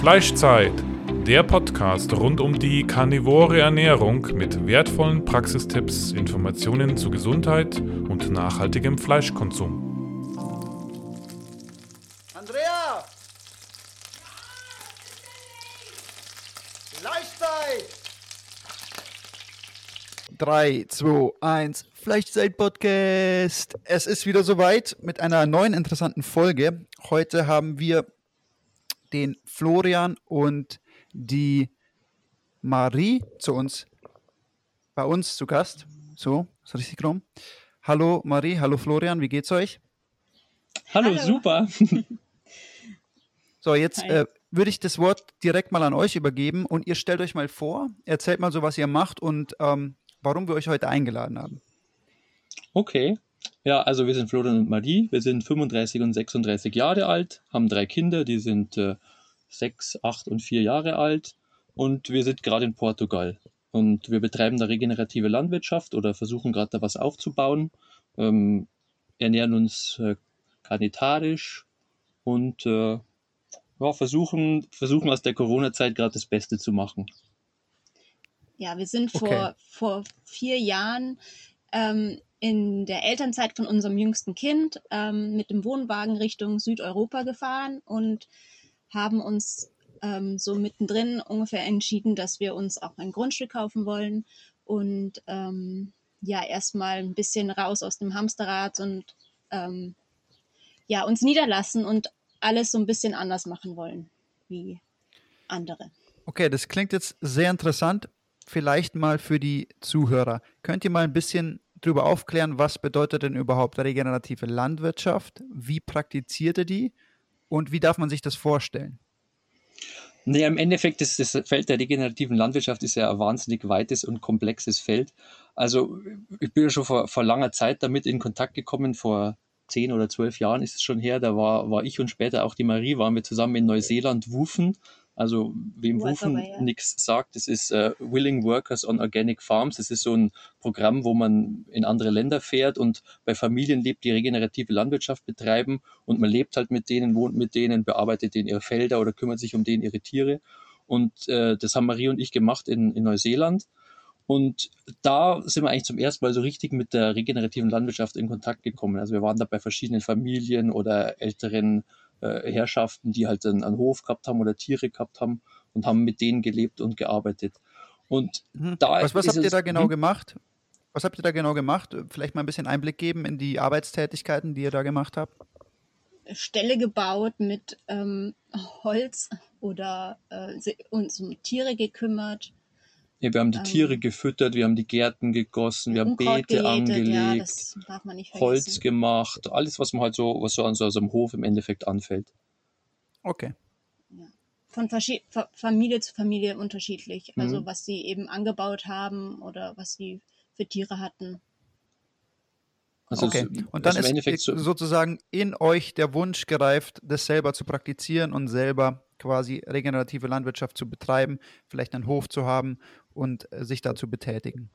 Fleischzeit, der Podcast rund um die karnivore Ernährung mit wertvollen Praxistipps, Informationen zu Gesundheit und nachhaltigem Fleischkonsum. Andrea! Fleischzeit! 3, 2, 1, Fleischzeit-Podcast. Es ist wieder soweit mit einer neuen interessanten Folge. Heute haben wir den Florian und die Marie zu uns, bei uns zu Gast. So, ist richtig rum. Hallo Marie, hallo Florian, wie geht's euch? Hallo, hallo. super. so, jetzt äh, würde ich das Wort direkt mal an euch übergeben und ihr stellt euch mal vor, erzählt mal so, was ihr macht und ähm, warum wir euch heute eingeladen haben. Okay. Ja, also wir sind Florian und Marie. Wir sind 35 und 36 Jahre alt, haben drei Kinder, die sind äh, 6, 8 und 4 Jahre alt und wir sind gerade in Portugal. Und wir betreiben da regenerative Landwirtschaft oder versuchen gerade da was aufzubauen, ähm, ernähren uns äh, karnitarisch und äh, ja, versuchen, versuchen aus der Corona-Zeit gerade das Beste zu machen. Ja, wir sind okay. vor, vor vier Jahren ähm, in der Elternzeit von unserem jüngsten Kind ähm, mit dem Wohnwagen Richtung Südeuropa gefahren und haben uns ähm, so mittendrin ungefähr entschieden, dass wir uns auch ein Grundstück kaufen wollen und ähm, ja erstmal ein bisschen raus aus dem Hamsterrad und ähm, ja uns niederlassen und alles so ein bisschen anders machen wollen wie andere. Okay, das klingt jetzt sehr interessant. Vielleicht mal für die Zuhörer. Könnt ihr mal ein bisschen darüber aufklären, was bedeutet denn überhaupt regenerative Landwirtschaft? Wie praktiziert ihr die? Und wie darf man sich das vorstellen? Naja, im Endeffekt ist das Feld der regenerativen Landwirtschaft ist ja ein wahnsinnig weites und komplexes Feld. Also ich bin ja schon vor, vor langer Zeit damit in Kontakt gekommen, vor zehn oder zwölf Jahren ist es schon her, da war, war ich und später auch die Marie, waren wir zusammen in Neuseeland wufen also wem Wufen ja. nichts sagt, das ist uh, Willing Workers on Organic Farms. Das ist so ein Programm, wo man in andere Länder fährt und bei Familien lebt, die regenerative Landwirtschaft betreiben und man lebt halt mit denen, wohnt mit denen, bearbeitet denen ihre Felder oder kümmert sich um denen ihre Tiere. Und äh, das haben Marie und ich gemacht in, in Neuseeland. Und da sind wir eigentlich zum ersten Mal so richtig mit der regenerativen Landwirtschaft in Kontakt gekommen. Also wir waren da bei verschiedenen Familien oder älteren äh, Herrschaften, die halt einen, einen Hof gehabt haben oder Tiere gehabt haben und haben mit denen gelebt und gearbeitet. Und mhm. da was, was habt ihr da genau hm? gemacht? Was habt ihr da genau gemacht? Vielleicht mal ein bisschen Einblick geben in die Arbeitstätigkeiten, die ihr da gemacht habt. Ställe gebaut mit ähm, Holz oder äh, uns um Tiere gekümmert. Ja, wir haben die ähm, Tiere gefüttert, wir haben die Gärten gegossen, wir haben Beete gejätet, angelegt, ja, Holz gemacht, alles, was man halt so, was so an so einem Hof im Endeffekt anfällt. Okay. Ja. Von Familie zu Familie unterschiedlich. Also mhm. was sie eben angebaut haben oder was sie für Tiere hatten. Also okay. Und dann ist so sozusagen in euch der Wunsch gereift, das selber zu praktizieren und selber quasi regenerative Landwirtschaft zu betreiben, vielleicht einen Hof zu haben und äh, sich dazu betätigen.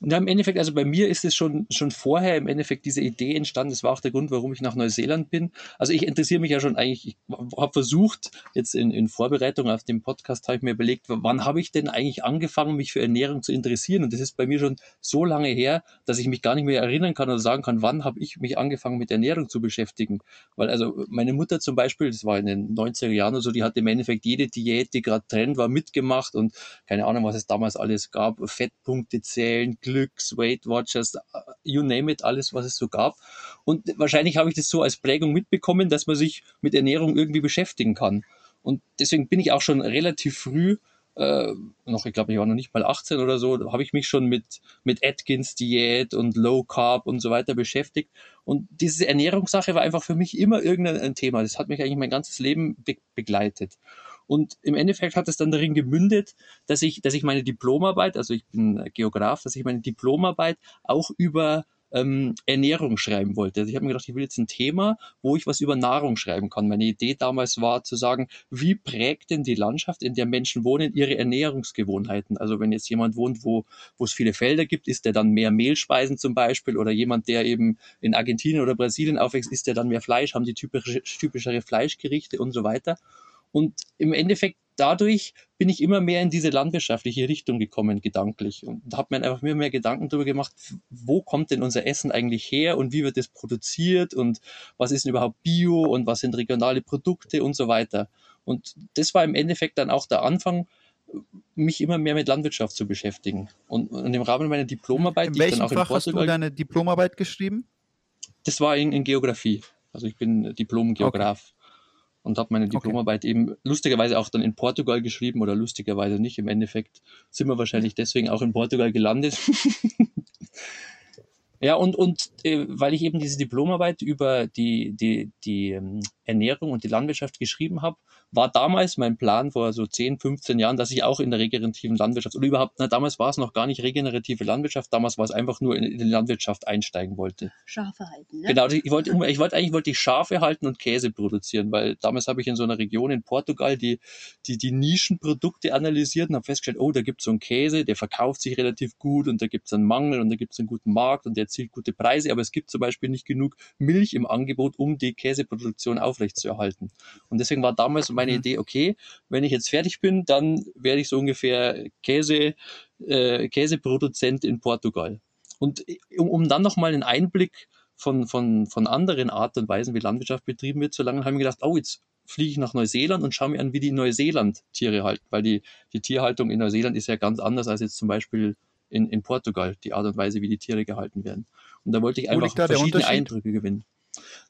Ja, im Endeffekt, also bei mir ist es schon, schon vorher im Endeffekt diese Idee entstanden. Das war auch der Grund, warum ich nach Neuseeland bin. Also ich interessiere mich ja schon eigentlich, ich habe versucht, jetzt in, in Vorbereitung auf den Podcast habe ich mir überlegt, wann habe ich denn eigentlich angefangen, mich für Ernährung zu interessieren? Und das ist bei mir schon so lange her, dass ich mich gar nicht mehr erinnern kann oder sagen kann, wann habe ich mich angefangen mit Ernährung zu beschäftigen. Weil also meine Mutter zum Beispiel, das war in den 90er Jahren oder so, die hat im Endeffekt jede Diät, die gerade Trend war, mitgemacht und keine Ahnung, was es damals alles gab, Fettpunkte zählen, Glücks, Weight Watchers, you name it, alles, was es so gab. Und wahrscheinlich habe ich das so als Prägung mitbekommen, dass man sich mit Ernährung irgendwie beschäftigen kann. Und deswegen bin ich auch schon relativ früh, äh, noch, ich glaube, ich war noch nicht mal 18 oder so, habe ich mich schon mit, mit Atkins Diät und Low Carb und so weiter beschäftigt. Und diese Ernährungssache war einfach für mich immer irgendein Thema. Das hat mich eigentlich mein ganzes Leben be begleitet. Und im Endeffekt hat es dann darin gemündet, dass ich, dass ich meine Diplomarbeit, also ich bin Geograf, dass ich meine Diplomarbeit auch über ähm, Ernährung schreiben wollte. Also ich habe mir gedacht, ich will jetzt ein Thema, wo ich was über Nahrung schreiben kann. Meine Idee damals war zu sagen, wie prägt denn die Landschaft, in der Menschen wohnen, ihre Ernährungsgewohnheiten? Also wenn jetzt jemand wohnt, wo, wo es viele Felder gibt, ist der dann mehr Mehlspeisen zum Beispiel? Oder jemand, der eben in Argentinien oder Brasilien aufwächst, ist der dann mehr Fleisch? Haben die typische, typischere Fleischgerichte und so weiter? Und im Endeffekt dadurch bin ich immer mehr in diese landwirtschaftliche Richtung gekommen, gedanklich. Und habe mir einfach immer mehr Gedanken darüber gemacht, wo kommt denn unser Essen eigentlich her und wie wird es produziert und was ist denn überhaupt Bio und was sind regionale Produkte und so weiter. Und das war im Endeffekt dann auch der Anfang, mich immer mehr mit Landwirtschaft zu beschäftigen. Und, und im Rahmen meiner Diplomarbeit, in die ich dann auch Fach in hast du deine Diplomarbeit geschrieben? Das war in, in Geografie. Also ich bin Diplom-Geograf. Okay und habe meine Diplomarbeit okay. eben lustigerweise auch dann in Portugal geschrieben oder lustigerweise nicht. Im Endeffekt sind wir wahrscheinlich deswegen auch in Portugal gelandet. ja, und, und äh, weil ich eben diese Diplomarbeit über die, die, die ähm, Ernährung und die Landwirtschaft geschrieben habe, war damals mein Plan vor so 10, 15 Jahren, dass ich auch in der regenerativen Landwirtschaft oder überhaupt, na, damals war es noch gar nicht regenerative Landwirtschaft, damals war es einfach nur in, in die Landwirtschaft einsteigen wollte. Schafe halten, ne? Genau, ich wollte, ich wollte eigentlich wollte ich Schafe halten und Käse produzieren, weil damals habe ich in so einer Region in Portugal die, die, die Nischenprodukte analysiert und habe festgestellt, oh, da gibt es so einen Käse, der verkauft sich relativ gut und da gibt es einen Mangel und da gibt es einen guten Markt und der erzielt gute Preise, aber es gibt zum Beispiel nicht genug Milch im Angebot, um die Käseproduktion aufrechtzuerhalten. Und deswegen war damals meine mhm. Idee, okay, wenn ich jetzt fertig bin, dann werde ich so ungefähr Käse, äh, Käseproduzent in Portugal. Und um, um dann nochmal einen Einblick von, von, von anderen Arten und Weisen, wie Landwirtschaft betrieben wird, so lange habe ich mir gedacht, oh, jetzt fliege ich nach Neuseeland und schaue mir an, wie die in Neuseeland Tiere halten, weil die, die Tierhaltung in Neuseeland ist ja ganz anders als jetzt zum Beispiel in, in Portugal, die Art und Weise, wie die Tiere gehalten werden. Und da wollte ich einfach verschiedene Eindrücke gewinnen.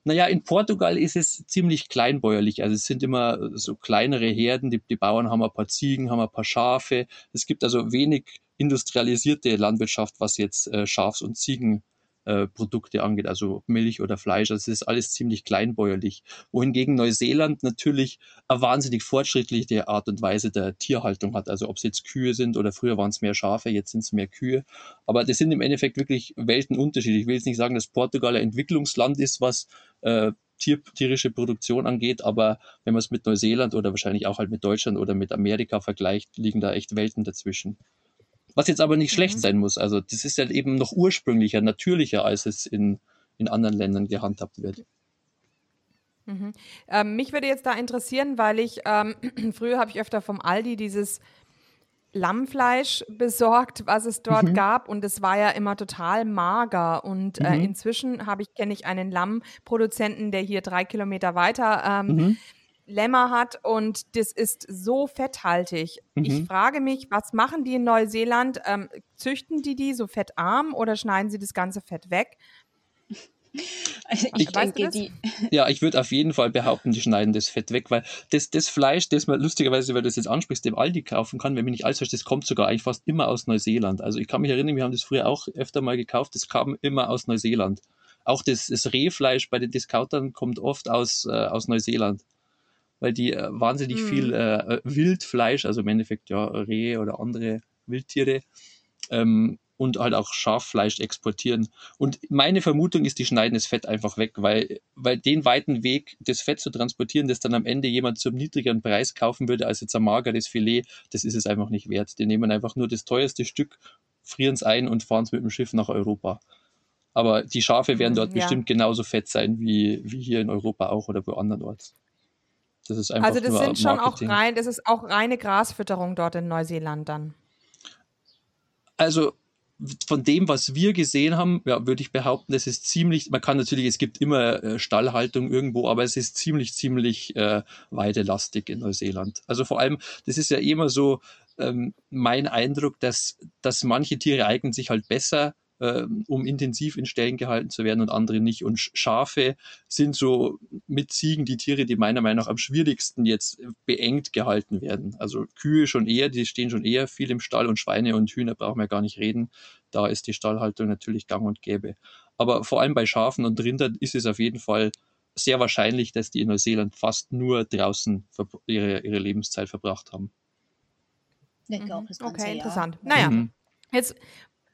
Naja, in Portugal ist es ziemlich kleinbäuerlich. Also es sind immer so kleinere Herden. Die, die Bauern haben ein paar Ziegen, haben ein paar Schafe. Es gibt also wenig industrialisierte Landwirtschaft, was jetzt äh, Schafs- und Ziegen äh, Produkte angeht, also Milch oder Fleisch. Also es ist alles ziemlich kleinbäuerlich. Wohingegen Neuseeland natürlich eine wahnsinnig fortschrittliche Art und Weise der Tierhaltung hat. Also ob es jetzt Kühe sind oder früher waren es mehr Schafe, jetzt sind es mehr Kühe. Aber das sind im Endeffekt wirklich Weltenunterschiede. Ich will jetzt nicht sagen, dass Portugal ein Entwicklungsland ist, was äh, Tier, tierische Produktion angeht, aber wenn man es mit Neuseeland oder wahrscheinlich auch halt mit Deutschland oder mit Amerika vergleicht, liegen da echt Welten dazwischen. Was jetzt aber nicht mhm. schlecht sein muss. Also das ist ja eben noch ursprünglicher, natürlicher, als es in, in anderen Ländern gehandhabt wird. Mhm. Ähm, mich würde jetzt da interessieren, weil ich ähm, früher habe ich öfter vom Aldi dieses Lammfleisch besorgt, was es dort mhm. gab und es war ja immer total mager und äh, mhm. inzwischen habe ich kenne ich einen Lammproduzenten, der hier drei Kilometer weiter ähm, mhm. Lämmer hat und das ist so fetthaltig. Mhm. Ich frage mich, was machen die in Neuseeland? Ähm, züchten die die so fettarm oder schneiden sie das ganze Fett weg? Ich, ich denke, die. Ja, ich würde auf jeden Fall behaupten, die schneiden das Fett weg, weil das, das Fleisch, das man lustigerweise, weil du das jetzt ansprichst, dem Aldi kaufen kann, wenn mich nicht alles das kommt sogar eigentlich fast immer aus Neuseeland. Also ich kann mich erinnern, wir haben das früher auch öfter mal gekauft, das kam immer aus Neuseeland. Auch das, das Rehfleisch bei den Discountern kommt oft aus, äh, aus Neuseeland weil die äh, wahnsinnig mhm. viel äh, äh, Wildfleisch, also im Endeffekt ja Rehe oder andere Wildtiere ähm, und halt auch Schaffleisch exportieren. Und meine Vermutung ist, die schneiden das Fett einfach weg, weil, weil den weiten Weg, das Fett zu transportieren, das dann am Ende jemand zum niedrigeren Preis kaufen würde als jetzt ein mageres Filet, das ist es einfach nicht wert. Die nehmen einfach nur das teuerste Stück, frieren es ein und fahren es mit dem Schiff nach Europa. Aber die Schafe werden hm, dort ja. bestimmt genauso fett sein wie, wie hier in Europa auch oder woanders. Das ist einfach also das sind schon Marketing. auch rein, das ist auch reine Grasfütterung dort in Neuseeland dann. Also von dem, was wir gesehen haben, ja, würde ich behaupten, das ist ziemlich, man kann natürlich, es gibt immer äh, Stallhaltung irgendwo, aber es ist ziemlich, ziemlich äh, weidelastig in Neuseeland. Also vor allem, das ist ja immer so ähm, mein Eindruck, dass, dass manche Tiere eignen sich halt besser äh, um intensiv in Ställen gehalten zu werden und andere nicht. Und Schafe sind so mit Ziegen die Tiere, die meiner Meinung nach am schwierigsten jetzt beengt gehalten werden. Also Kühe schon eher, die stehen schon eher viel im Stall und Schweine und Hühner brauchen wir gar nicht reden. Da ist die Stallhaltung natürlich gang und gäbe. Aber vor allem bei Schafen und Rindern ist es auf jeden Fall sehr wahrscheinlich, dass die in Neuseeland fast nur draußen ihre, ihre Lebenszeit verbracht haben. Mhm. Okay, interessant. Naja, mhm. jetzt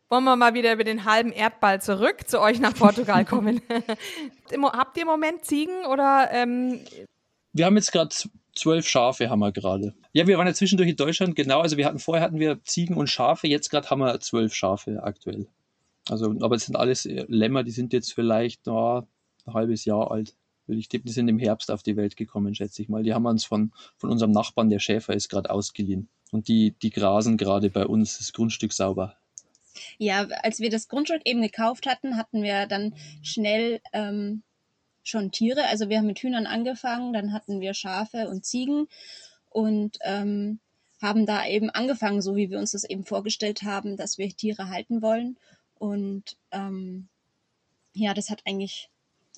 wollen wir mal wieder über den halben Erdball zurück zu euch nach Portugal kommen. Habt ihr im Moment Ziegen oder? Ähm wir haben jetzt gerade zwölf Schafe haben wir gerade. Ja, wir waren ja zwischendurch in Deutschland, genau. Also wir hatten vorher hatten wir Ziegen und Schafe, jetzt gerade haben wir zwölf Schafe aktuell. Also, aber es sind alles Lämmer, die sind jetzt vielleicht oh, ein halbes Jahr alt. Würde ich tippen, die sind im Herbst auf die Welt gekommen, schätze ich mal. Die haben uns von, von unserem Nachbarn, der Schäfer ist, gerade ausgeliehen. Und die, die grasen gerade bei uns das Grundstück sauber. Ja, als wir das Grundstück eben gekauft hatten, hatten wir dann schnell ähm, schon Tiere. Also wir haben mit Hühnern angefangen, dann hatten wir Schafe und Ziegen und ähm, haben da eben angefangen, so wie wir uns das eben vorgestellt haben, dass wir Tiere halten wollen. Und ähm, ja, das hat eigentlich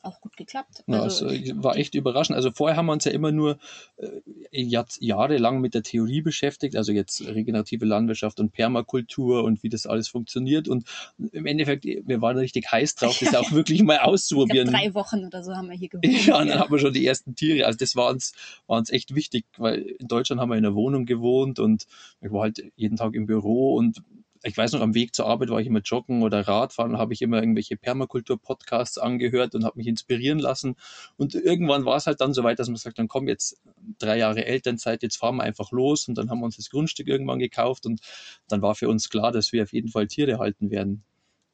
auch gut geklappt. Ja, also, es äh, war echt überraschend. Also vorher haben wir uns ja immer nur äh, jahrelang mit der Theorie beschäftigt, also jetzt regenerative Landwirtschaft und Permakultur und wie das alles funktioniert. Und im Endeffekt, wir waren richtig heiß drauf, das auch wirklich mal auszuprobieren. drei Wochen oder so haben wir hier gewohnt. Ja, und dann haben wir schon die ersten Tiere. Also das war uns, war uns echt wichtig, weil in Deutschland haben wir in einer Wohnung gewohnt und ich war halt jeden Tag im Büro und ich weiß noch, am Weg zur Arbeit war ich immer joggen oder Radfahren, habe ich immer irgendwelche Permakultur-Podcasts angehört und habe mich inspirieren lassen. Und irgendwann war es halt dann so weit, dass man sagt, dann komm jetzt drei Jahre Elternzeit, jetzt fahren wir einfach los. Und dann haben wir uns das Grundstück irgendwann gekauft und dann war für uns klar, dass wir auf jeden Fall Tiere halten werden.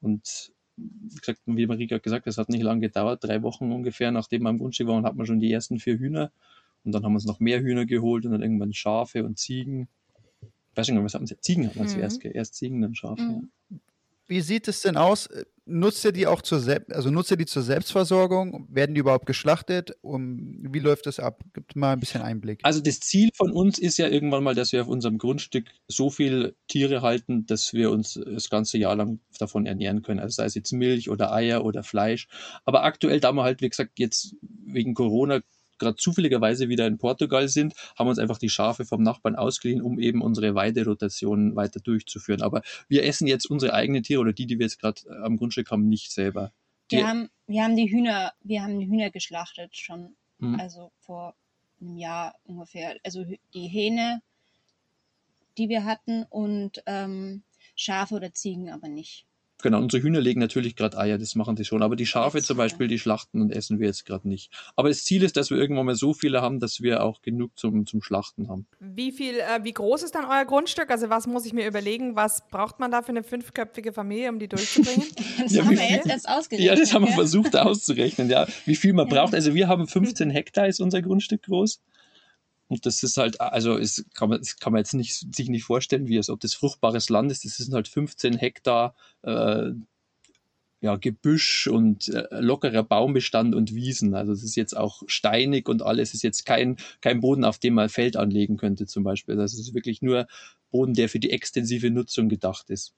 Und wie gesagt, wie Marika gesagt hat, es hat nicht lange gedauert, drei Wochen ungefähr, nachdem wir am Grundstück waren, hat man schon die ersten vier Hühner. Und dann haben wir uns noch mehr Hühner geholt und dann irgendwann Schafe und Ziegen weiß nicht, was hatten sie? Ziegen hatten wir mhm. zuerst, erst Ziegen, dann Schafe. Mhm. Ja. Wie sieht es denn aus? Nutzt ihr die auch zur Selbst also nutzt ihr die zur Selbstversorgung? Werden die überhaupt geschlachtet? Um, wie läuft das ab? Gibt mal ein bisschen Einblick. Also das Ziel von uns ist ja irgendwann mal, dass wir auf unserem Grundstück so viel Tiere halten, dass wir uns das ganze Jahr lang davon ernähren können. Also sei es jetzt Milch oder Eier oder Fleisch. Aber aktuell, da wir halt, wie gesagt, jetzt wegen Corona gerade zufälligerweise wieder in Portugal sind, haben uns einfach die Schafe vom Nachbarn ausgeliehen, um eben unsere Weiderotation weiter durchzuführen. Aber wir essen jetzt unsere eigenen Tiere oder die, die wir jetzt gerade äh, am Grundstück haben, nicht selber. Die wir haben, wir haben die Hühner, wir haben die Hühner geschlachtet schon, mhm. also vor einem Jahr ungefähr. Also die Hähne, die wir hatten und ähm, Schafe oder Ziegen aber nicht. Genau, unsere Hühner legen natürlich gerade Eier, das machen sie schon. Aber die Schafe zum Beispiel, die schlachten und essen wir jetzt gerade nicht. Aber das Ziel ist, dass wir irgendwann mal so viele haben, dass wir auch genug zum, zum Schlachten haben. Wie viel, äh, wie groß ist dann euer Grundstück? Also was muss ich mir überlegen? Was braucht man da für eine fünfköpfige Familie, um die durchzubringen? das ja, haben wir jetzt erst ausgerechnet. Ja, das haben wir versucht auszurechnen, ja. Wie viel man ja. braucht. Also wir haben 15 Hektar, ist unser Grundstück groß. Und das ist halt, also es kann man, das kann man jetzt nicht, sich nicht vorstellen, wie es, ob das fruchtbares Land ist. Das sind halt 15 Hektar äh, ja, Gebüsch und äh, lockerer Baumbestand und Wiesen. Also es ist jetzt auch steinig und alles. Es ist jetzt kein, kein Boden, auf dem man Feld anlegen könnte zum Beispiel. Das ist wirklich nur Boden, der für die extensive Nutzung gedacht ist.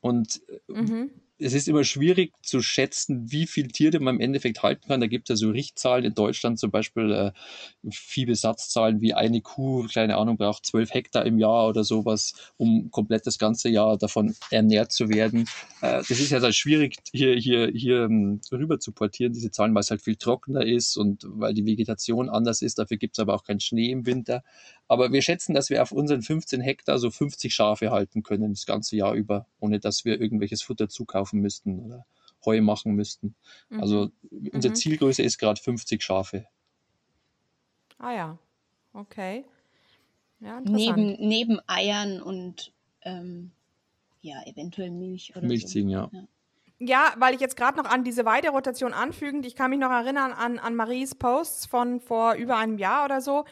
Und äh, mhm es ist immer schwierig zu schätzen, wie viel Tiere man im Endeffekt halten kann. Da gibt es ja so Richtzahlen in Deutschland, zum Beispiel äh, Viehbesatzzahlen, wie eine Kuh, keine Ahnung, braucht zwölf Hektar im Jahr oder sowas, um komplett das ganze Jahr davon ernährt zu werden. Äh, das ist ja halt schwierig, hier, hier, hier ähm, rüber zu portieren, diese Zahlen, weil es halt viel trockener ist und weil die Vegetation anders ist. Dafür gibt es aber auch keinen Schnee im Winter. Aber wir schätzen, dass wir auf unseren 15 Hektar so 50 Schafe halten können, das ganze Jahr über, ohne dass wir irgendwelches Futter zukaufen müssten oder Heu machen müssten. Mhm. Also unsere mhm. Zielgröße ist gerade 50 Schafe. Ah ja, okay. Ja, neben, neben Eiern und ähm, ja, eventuell Milch oder Milchziehen, so. ja. ja. Ja, weil ich jetzt gerade noch an diese Weiderotation anfügend, ich kann mich noch erinnern an, an Maries Posts von vor über einem Jahr oder so,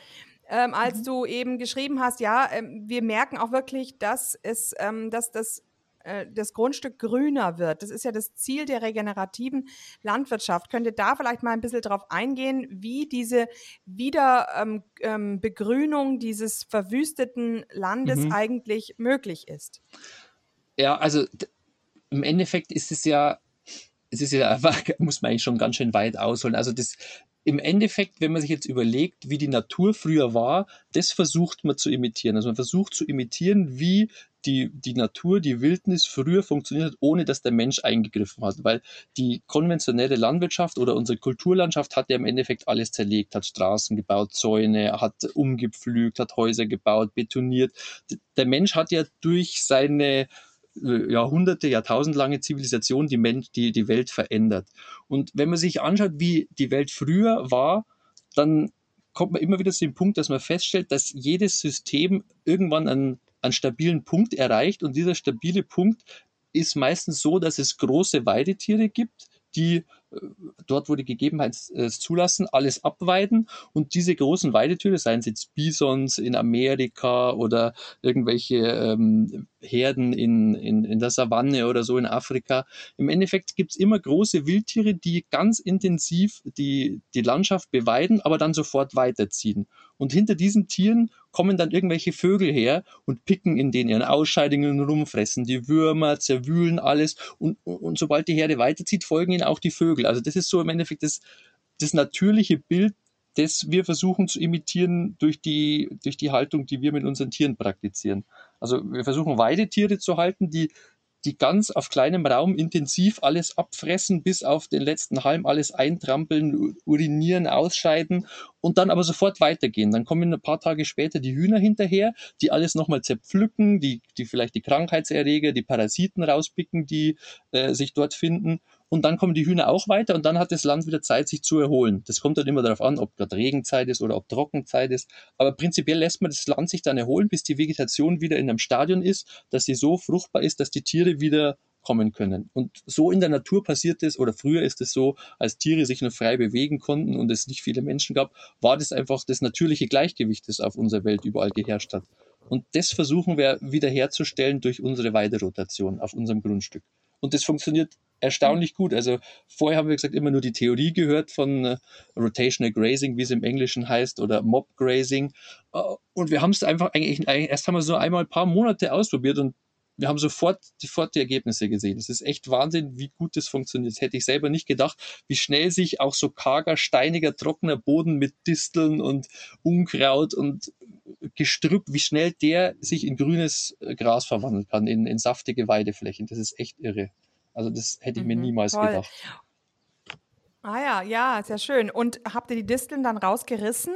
ähm, als mhm. du eben geschrieben hast, ja, ähm, wir merken auch wirklich, dass es, ähm, dass das äh, das Grundstück grüner wird. Das ist ja das Ziel der regenerativen Landwirtschaft. Könnt ihr da vielleicht mal ein bisschen drauf eingehen, wie diese Wiederbegrünung ähm, ähm dieses verwüsteten Landes mhm. eigentlich möglich ist? Ja, also im Endeffekt ist es ja, es ist ja einfach, muss man eigentlich schon ganz schön weit ausholen. Also das, im Endeffekt, wenn man sich jetzt überlegt, wie die Natur früher war, das versucht man zu imitieren. Also man versucht zu imitieren, wie die, die Natur, die Wildnis früher funktioniert hat, ohne dass der Mensch eingegriffen hat. Weil die konventionelle Landwirtschaft oder unsere Kulturlandschaft hat ja im Endeffekt alles zerlegt, hat Straßen gebaut, Zäune, hat umgepflügt, hat Häuser gebaut, betoniert. Der Mensch hat ja durch seine Jahrhunderte, Jahrtausendlange Zivilisation die, Mensch, die, die Welt verändert. Und wenn man sich anschaut, wie die Welt früher war, dann kommt man immer wieder zu dem Punkt, dass man feststellt, dass jedes System irgendwann einen, einen stabilen Punkt erreicht und dieser stabile Punkt ist meistens so, dass es große Weidetiere gibt, die dort, wo die Gegebenheiten es zulassen, alles abweiden und diese großen Weidetiere, seien es jetzt Bisons in Amerika oder irgendwelche ähm, Herden in, in, in der Savanne oder so in Afrika, im Endeffekt gibt es immer große Wildtiere, die ganz intensiv die, die Landschaft beweiden, aber dann sofort weiterziehen. Und hinter diesen Tieren kommen dann irgendwelche Vögel her und picken in den ihren Ausscheidungen rum, fressen die Würmer, zerwühlen alles und, und sobald die Herde weiterzieht, folgen ihnen auch die Vögel. Also das ist so im Endeffekt das, das natürliche Bild, das wir versuchen zu imitieren durch die, durch die Haltung, die wir mit unseren Tieren praktizieren. Also wir versuchen Weidetiere zu halten, die die ganz auf kleinem Raum intensiv alles abfressen, bis auf den letzten Halm alles eintrampeln, urinieren, ausscheiden und dann aber sofort weitergehen. Dann kommen ein paar Tage später die Hühner hinterher, die alles nochmal zerpflücken, die, die vielleicht die Krankheitserreger, die Parasiten rauspicken, die äh, sich dort finden und dann kommen die Hühner auch weiter und dann hat das Land wieder Zeit, sich zu erholen. Das kommt dann immer darauf an, ob gerade Regenzeit ist oder ob Trockenzeit ist. Aber prinzipiell lässt man das Land sich dann erholen, bis die Vegetation wieder in einem Stadion ist, dass sie so fruchtbar ist, dass die Tiere wieder kommen können. Und so in der Natur passiert es, oder früher ist es so, als Tiere sich nur frei bewegen konnten und es nicht viele Menschen gab, war das einfach das natürliche Gleichgewicht, das auf unserer Welt überall geherrscht hat. Und das versuchen wir wiederherzustellen durch unsere Weiderotation auf unserem Grundstück. Und das funktioniert erstaunlich gut. Also vorher haben wir gesagt immer nur die Theorie gehört von äh, Rotational Grazing, wie es im Englischen heißt, oder Mob Grazing. Äh, und wir haben es einfach eigentlich, erst haben wir so einmal ein paar Monate ausprobiert und wir haben sofort, sofort die Ergebnisse gesehen. Es ist echt Wahnsinn, wie gut das funktioniert. Das hätte ich selber nicht gedacht, wie schnell sich auch so karger, steiniger, trockener Boden mit Disteln und Unkraut und Gestrüpp, wie schnell der sich in grünes Gras verwandeln kann, in, in saftige Weideflächen. Das ist echt irre. Also das hätte ich mir mhm, niemals toll. gedacht. Ah ja, ja, sehr schön. Und habt ihr die Disteln dann rausgerissen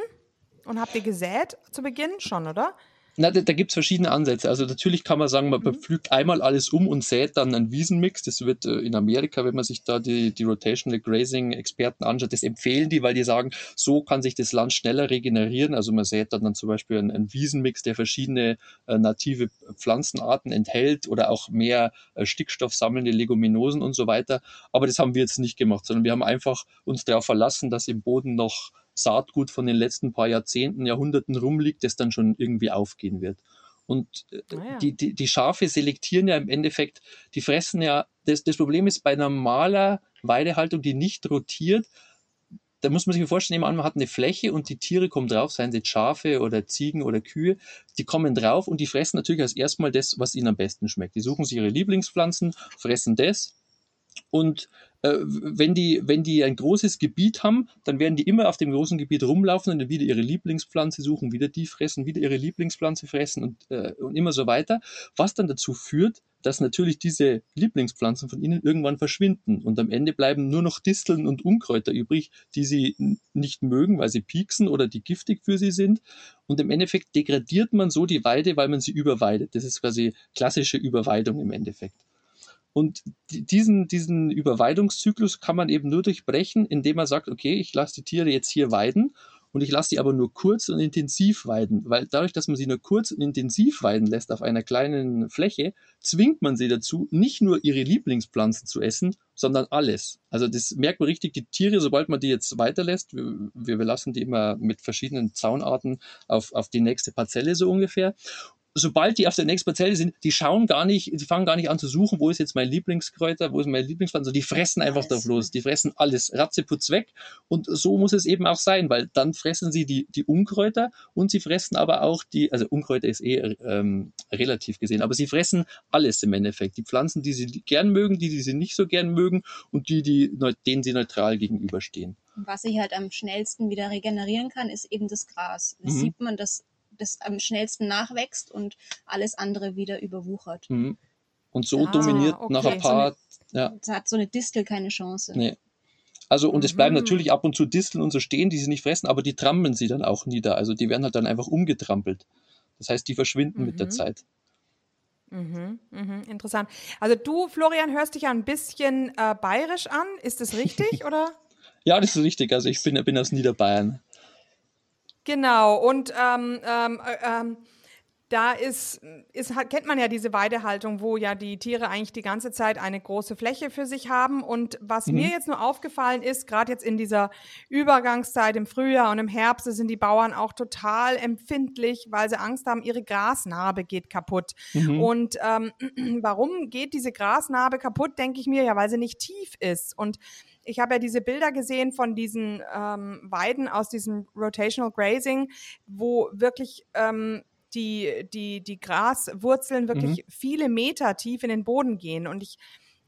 und habt ihr gesät zu Beginn schon, oder? Na, da, da gibt es verschiedene Ansätze. Also natürlich kann man sagen, man mhm. pflügt einmal alles um und sät dann einen Wiesenmix. Das wird äh, in Amerika, wenn man sich da die, die Rotational Grazing Experten anschaut, das empfehlen die, weil die sagen, so kann sich das Land schneller regenerieren. Also man sät dann, dann zum Beispiel einen, einen Wiesenmix, der verschiedene äh, native Pflanzenarten enthält oder auch mehr äh, Stickstoff sammelnde Leguminosen und so weiter. Aber das haben wir jetzt nicht gemacht, sondern wir haben einfach uns darauf verlassen, dass im Boden noch Saatgut von den letzten paar Jahrzehnten, Jahrhunderten rumliegt, das dann schon irgendwie aufgehen wird. Und äh, ah die, die, die Schafe selektieren ja im Endeffekt, die fressen ja, das, das Problem ist bei normaler Weidehaltung, die nicht rotiert, da muss man sich vorstellen, man hat eine Fläche und die Tiere kommen drauf, seien sie Schafe oder Ziegen oder Kühe, die kommen drauf und die fressen natürlich als erstmal das, was ihnen am besten schmeckt. Die suchen sich ihre Lieblingspflanzen, fressen das und wenn, die, wenn die ein großes Gebiet haben, dann werden die immer auf dem großen Gebiet rumlaufen und dann wieder ihre Lieblingspflanze suchen, wieder die fressen, wieder ihre Lieblingspflanze fressen und, äh, und immer so weiter. Was dann dazu führt, dass natürlich diese Lieblingspflanzen von ihnen irgendwann verschwinden und am Ende bleiben nur noch Disteln und Unkräuter übrig, die sie nicht mögen, weil sie pieksen oder die giftig für sie sind. Und im Endeffekt degradiert man so die Weide, weil man sie überweidet. Das ist quasi klassische Überweidung im Endeffekt. Und diesen, diesen Überweidungszyklus kann man eben nur durchbrechen, indem man sagt, okay, ich lasse die Tiere jetzt hier weiden und ich lasse die aber nur kurz und intensiv weiden, weil dadurch, dass man sie nur kurz und intensiv weiden lässt auf einer kleinen Fläche, zwingt man sie dazu, nicht nur ihre Lieblingspflanzen zu essen, sondern alles. Also das merkt man richtig, die Tiere, sobald man die jetzt weiterlässt, wir, wir lassen die immer mit verschiedenen Zaunarten auf, auf die nächste Parzelle so ungefähr sobald die auf der nächsten Parzelle sind, die schauen gar nicht, die fangen gar nicht an zu suchen, wo ist jetzt mein Lieblingskräuter, wo ist mein Lieblingspflanze, die fressen einfach drauf los, die fressen alles, ratzeputz weg und so muss es eben auch sein, weil dann fressen sie die, die Unkräuter und sie fressen aber auch die, also Unkräuter ist eh ähm, relativ gesehen, aber sie fressen alles im Endeffekt, die Pflanzen, die sie gern mögen, die, die sie nicht so gern mögen und die, die denen sie neutral gegenüberstehen. Was sich halt am schnellsten wieder regenerieren kann, ist eben das Gras. Das mhm. sieht man, dass das am schnellsten nachwächst und alles andere wieder überwuchert. Mhm. Und so ah, dominiert okay. nach ein paar. So eine, ja. Da hat so eine Distel keine Chance. Nee. Also, und mhm. es bleiben natürlich ab und zu Disteln und so stehen, die sie nicht fressen, aber die trampeln sie dann auch nieder. Also, die werden halt dann einfach umgetrampelt. Das heißt, die verschwinden mhm. mit der mhm. Zeit. Mhm, mhm, interessant. Also du, Florian, hörst dich ja ein bisschen äh, bayerisch an. Ist das richtig, oder? ja, das ist richtig. Also ich bin, bin aus Niederbayern. Genau, und ähm, ähm, äh, ähm, da ist, ist, kennt man ja diese Weidehaltung, wo ja die Tiere eigentlich die ganze Zeit eine große Fläche für sich haben. Und was mhm. mir jetzt nur aufgefallen ist, gerade jetzt in dieser Übergangszeit im Frühjahr und im Herbst, sind die Bauern auch total empfindlich, weil sie Angst haben, ihre Grasnarbe geht kaputt. Mhm. Und ähm, warum geht diese Grasnarbe kaputt, denke ich mir ja, weil sie nicht tief ist. Und ich habe ja diese Bilder gesehen von diesen ähm, Weiden aus diesem Rotational Grazing, wo wirklich ähm, die, die, die Graswurzeln wirklich mhm. viele Meter tief in den Boden gehen. Und ich,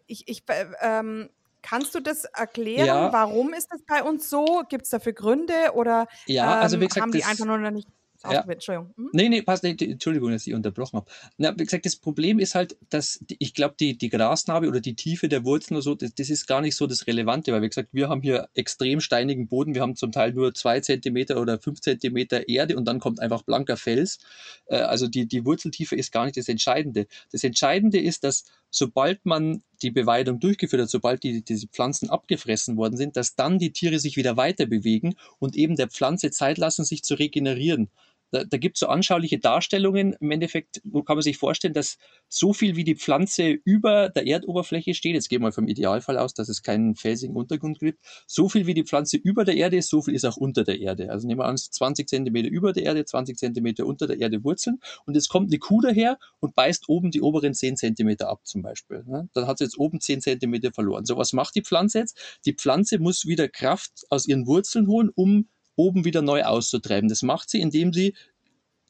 ich, ich äh, ähm, Kannst du das erklären? Ja. Warum ist das bei uns so? Gibt es dafür Gründe oder ja, also wie gesagt, haben die einfach nur noch nicht ja. Entschuldigung. Hm? Nee, nee, passt nicht. Entschuldigung, dass ich unterbrochen habe. Na, wie gesagt, das Problem ist halt, dass ich glaube, die, die Grasnarbe oder die Tiefe der Wurzeln oder so, das, das, ist gar nicht so das Relevante, weil wie gesagt, wir haben hier extrem steinigen Boden. Wir haben zum Teil nur zwei Zentimeter oder fünf Zentimeter Erde und dann kommt einfach blanker Fels. Äh, also die, die Wurzeltiefe ist gar nicht das Entscheidende. Das Entscheidende ist, dass sobald man die Beweidung durchgeführt hat, sobald die, diese Pflanzen abgefressen worden sind, dass dann die Tiere sich wieder weiter bewegen und eben der Pflanze Zeit lassen, sich zu regenerieren. Da, da gibt es so anschauliche Darstellungen. Im Endeffekt kann man sich vorstellen, dass so viel wie die Pflanze über der Erdoberfläche steht, jetzt gehen wir vom Idealfall aus, dass es keinen felsigen Untergrund gibt, so viel wie die Pflanze über der Erde ist, so viel ist auch unter der Erde. Also nehmen wir an, 20 Zentimeter über der Erde, 20 Zentimeter unter der Erde Wurzeln und jetzt kommt eine Kuh daher und beißt oben die oberen 10 Zentimeter ab zum Beispiel. Ne? Dann hat sie jetzt oben 10 Zentimeter verloren. So, was macht die Pflanze jetzt? Die Pflanze muss wieder Kraft aus ihren Wurzeln holen, um oben wieder neu auszutreiben. Das macht sie, indem sie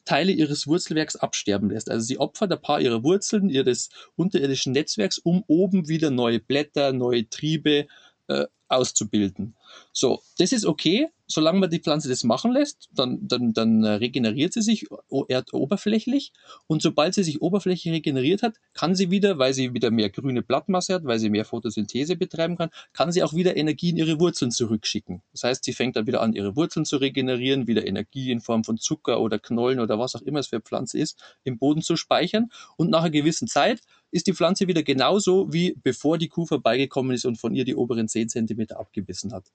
Teile ihres Wurzelwerks absterben lässt. Also sie opfert ein paar ihrer Wurzeln, ihres unterirdischen Netzwerks, um oben wieder neue Blätter, neue Triebe äh, auszubilden. So, das ist okay, solange man die Pflanze das machen lässt, dann, dann, dann äh, regeneriert sie sich erdoberflächlich und sobald sie sich oberflächlich regeneriert hat, kann sie wieder, weil sie wieder mehr grüne Blattmasse hat, weil sie mehr Photosynthese betreiben kann, kann sie auch wieder Energie in ihre Wurzeln zurückschicken. Das heißt, sie fängt dann wieder an, ihre Wurzeln zu regenerieren, wieder Energie in Form von Zucker oder Knollen oder was auch immer es für eine Pflanze ist, im Boden zu speichern und nach einer gewissen Zeit ist die Pflanze wieder genauso wie bevor die Kuh vorbeigekommen ist und von ihr die oberen 10 Zentimeter abgebissen hat.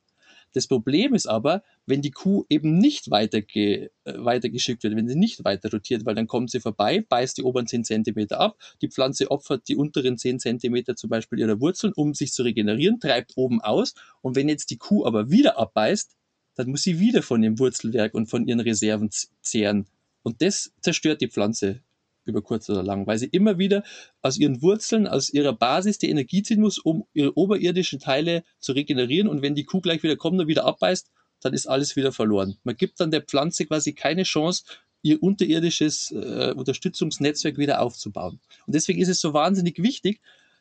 Das Problem ist aber, wenn die Kuh eben nicht weiterge äh, weitergeschickt wird, wenn sie nicht weiter rotiert, weil dann kommt sie vorbei, beißt die oberen 10 Zentimeter ab, die Pflanze opfert die unteren 10 Zentimeter zum Beispiel ihrer Wurzeln, um sich zu regenerieren, treibt oben aus und wenn jetzt die Kuh aber wieder abbeißt, dann muss sie wieder von dem Wurzelwerk und von ihren Reserven zehren. Und das zerstört die Pflanze über kurz oder lang, weil sie immer wieder aus ihren Wurzeln, aus ihrer Basis die Energie ziehen muss, um ihre oberirdischen Teile zu regenerieren. Und wenn die Kuh gleich wieder kommt und wieder abbeißt, dann ist alles wieder verloren. Man gibt dann der Pflanze quasi keine Chance, ihr unterirdisches äh, Unterstützungsnetzwerk wieder aufzubauen. Und deswegen ist es so wahnsinnig wichtig,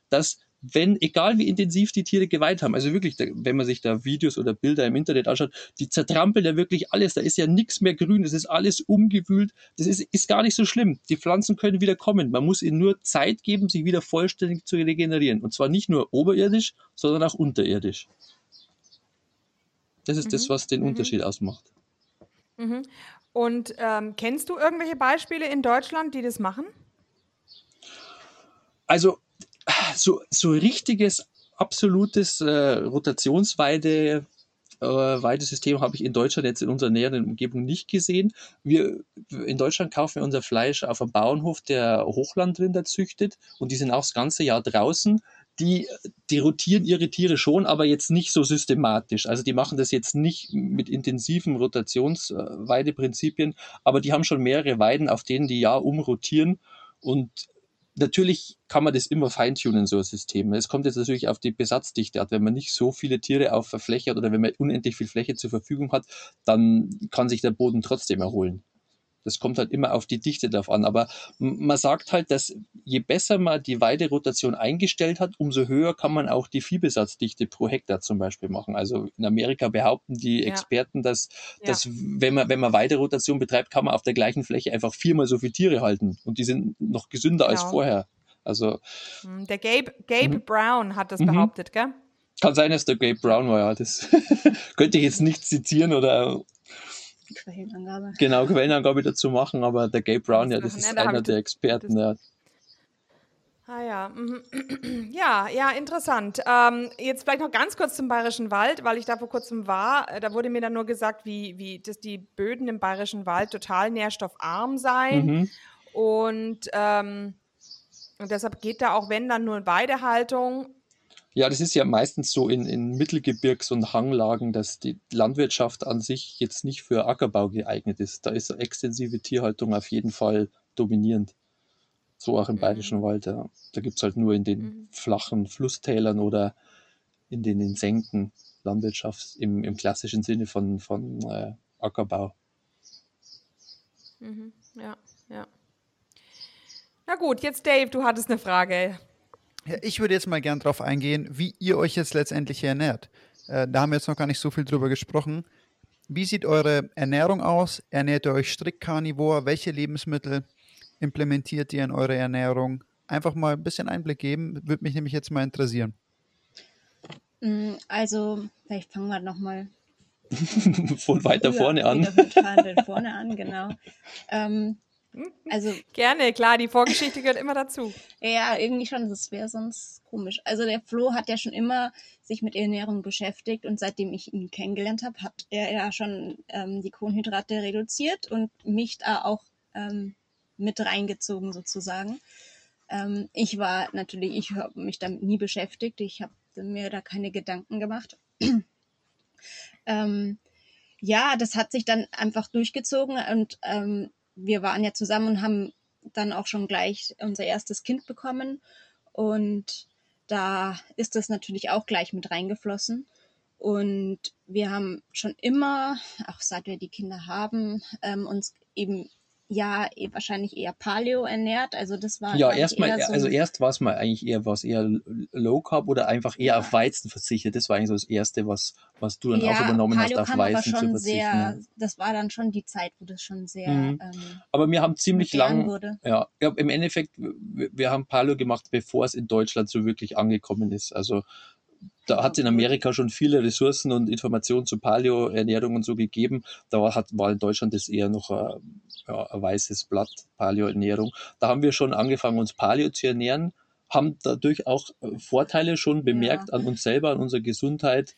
dass wenn, egal wie intensiv die Tiere geweiht haben, also wirklich, wenn man sich da Videos oder Bilder im Internet anschaut, die zertrampeln ja wirklich alles, da ist ja nichts mehr grün, das ist alles umgewühlt, das ist, ist gar nicht so schlimm. Die Pflanzen können wieder kommen. Man muss ihnen nur Zeit geben, sich wieder vollständig zu regenerieren. Und zwar nicht nur oberirdisch, sondern auch unterirdisch. Das ist mhm. das, was den mhm. Unterschied ausmacht. Mhm. Und ähm, kennst du irgendwelche Beispiele in Deutschland, die das machen? Also so, so richtiges, absolutes äh, Rotationsweide äh, Weidesystem habe ich in Deutschland jetzt in unserer näheren Umgebung nicht gesehen. Wir in Deutschland kaufen wir unser Fleisch auf einem Bauernhof, der Hochlandrinder züchtet und die sind auch das ganze Jahr draußen. Die, die rotieren ihre Tiere schon, aber jetzt nicht so systematisch. Also die machen das jetzt nicht mit intensiven Rotationsweideprinzipien, aber die haben schon mehrere Weiden, auf denen die Jahr umrotieren und natürlich kann man das immer feintunen, so ein System. Es kommt jetzt natürlich auf die Besatzdichte an. Wenn man nicht so viele Tiere auf der Fläche hat oder wenn man unendlich viel Fläche zur Verfügung hat, dann kann sich der Boden trotzdem erholen. Das kommt halt immer auf die Dichte drauf an. Aber man sagt halt, dass je besser man die Weiderotation eingestellt hat, umso höher kann man auch die Viehbesatzdichte pro Hektar zum Beispiel machen. Also in Amerika behaupten die ja. Experten, dass, ja. dass wenn man, wenn man Weiderotation betreibt, kann man auf der gleichen Fläche einfach viermal so viele Tiere halten. Und die sind noch gesünder genau. als vorher. Also. Hm, der Gabe, Gabe mhm. Brown hat das mhm. behauptet, gell? Kann sein, dass der Gabe Brown war, ja. Das könnte ich jetzt nicht zitieren oder Quellenangabe. Genau, Quellenangabe dazu machen, aber der Gabe Brown, ja, das ist ja, einer der Experten. Ja. Ah ja, mhm. ja, ja, interessant. Ähm, jetzt vielleicht noch ganz kurz zum Bayerischen Wald, weil ich da vor kurzem war. Äh, da wurde mir dann nur gesagt, wie, wie dass die Böden im Bayerischen Wald total nährstoffarm seien. Mhm. Und, ähm, und deshalb geht da auch, wenn dann nur in Weidehaltung. Ja, das ist ja meistens so in, in Mittelgebirgs- und Hanglagen, dass die Landwirtschaft an sich jetzt nicht für Ackerbau geeignet ist. Da ist extensive Tierhaltung auf jeden Fall dominierend. So auch im mhm. Bayerischen Wald. Ja. Da gibt es halt nur in den mhm. flachen Flusstälern oder in den, in Senken Landwirtschaft im, im klassischen Sinne von, von äh, Ackerbau. Mhm. Ja, ja. Na gut, jetzt Dave, du hattest eine Frage. Ja, ich würde jetzt mal gern darauf eingehen, wie ihr euch jetzt letztendlich ernährt. Äh, da haben wir jetzt noch gar nicht so viel drüber gesprochen. Wie sieht eure Ernährung aus? Ernährt ihr euch strikt karnivor? Welche Lebensmittel implementiert ihr in eure Ernährung? Einfach mal ein bisschen Einblick geben, würde mich nämlich jetzt mal interessieren. Mm, also, vielleicht fangen wir nochmal von weiter vorne an. Von vorne an, genau. Ähm, also, Gerne, klar, die Vorgeschichte gehört immer dazu. Ja, irgendwie schon, das wäre sonst komisch. Also der Flo hat ja schon immer sich mit Ernährung beschäftigt und seitdem ich ihn kennengelernt habe, hat er ja schon ähm, die Kohlenhydrate reduziert und mich da auch ähm, mit reingezogen sozusagen. Ähm, ich war natürlich, ich habe mich damit nie beschäftigt, ich habe mir da keine Gedanken gemacht. ähm, ja, das hat sich dann einfach durchgezogen und ähm, wir waren ja zusammen und haben dann auch schon gleich unser erstes Kind bekommen. Und da ist das natürlich auch gleich mit reingeflossen. Und wir haben schon immer, auch seit wir die Kinder haben, ähm, uns eben ja eh, wahrscheinlich eher Paleo ernährt. Also das war ja erstmal, so also erst war es mal eigentlich eher was eher Low Carb oder einfach eher ja. auf Weizen verzichtet. Das war eigentlich so das erste, was was du dann ja, auch übernommen Paleo hast, auf Weizen zu verzichten. Sehr, das war dann schon die Zeit, wo das schon sehr. Mhm. Ähm, Aber wir haben ziemlich lang, wurde. ja, im Endeffekt, wir, wir haben Paleo gemacht, bevor es in Deutschland so wirklich angekommen ist. Also da hat es in Amerika schon viele Ressourcen und Informationen zu Paleo-Ernährung und so gegeben. Da war, hat, war in Deutschland das eher noch ein, ja, ein weißes Blatt, Paleo-Ernährung. Da haben wir schon angefangen, uns Paleo zu ernähren, haben dadurch auch äh, Vorteile schon bemerkt ja. an uns selber, an unserer Gesundheit.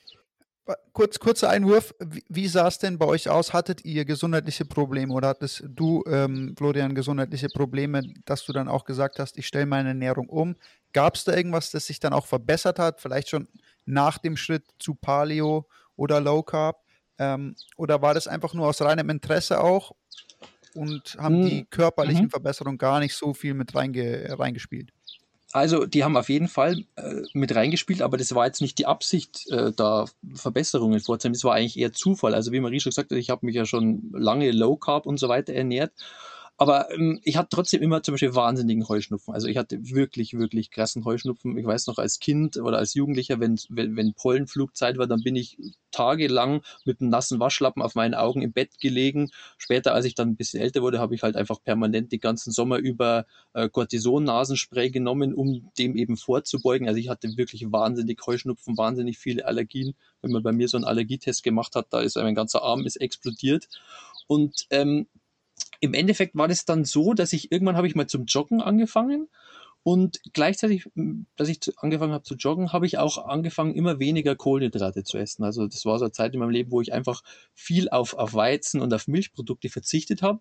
Kurz, kurzer Einwurf. Wie, wie sah es denn bei euch aus? Hattet ihr gesundheitliche Probleme oder hattest du, ähm, Florian, gesundheitliche Probleme, dass du dann auch gesagt hast, ich stelle meine Ernährung um? Gab es da irgendwas, das sich dann auch verbessert hat? Vielleicht schon nach dem Schritt zu Paleo oder Low Carb? Ähm, oder war das einfach nur aus reinem Interesse auch und haben hm. die körperlichen mhm. Verbesserungen gar nicht so viel mit reinge reingespielt? Also, die haben auf jeden Fall äh, mit reingespielt, aber das war jetzt nicht die Absicht, äh, da Verbesserungen vorzunehmen. Das war eigentlich eher Zufall. Also, wie Marie schon gesagt hat, ich habe mich ja schon lange Low Carb und so weiter ernährt aber ähm, ich hatte trotzdem immer zum Beispiel wahnsinnigen Heuschnupfen. Also ich hatte wirklich, wirklich krassen Heuschnupfen. Ich weiß noch, als Kind oder als Jugendlicher, wenn, wenn, wenn Pollenflugzeit war, dann bin ich tagelang mit einem nassen Waschlappen auf meinen Augen im Bett gelegen. Später, als ich dann ein bisschen älter wurde, habe ich halt einfach permanent die ganzen Sommer über äh, Cortison-Nasenspray genommen, um dem eben vorzubeugen. Also ich hatte wirklich wahnsinnig Heuschnupfen, wahnsinnig viele Allergien. Wenn man bei mir so einen Allergietest gemacht hat, da ist mein ganzer Arm ist explodiert. Und ähm, im Endeffekt war das dann so, dass ich irgendwann habe ich mal zum Joggen angefangen und gleichzeitig, dass ich angefangen habe zu joggen, habe ich auch angefangen, immer weniger Kohlenhydrate zu essen. Also das war so eine Zeit in meinem Leben, wo ich einfach viel auf, auf Weizen und auf Milchprodukte verzichtet habe.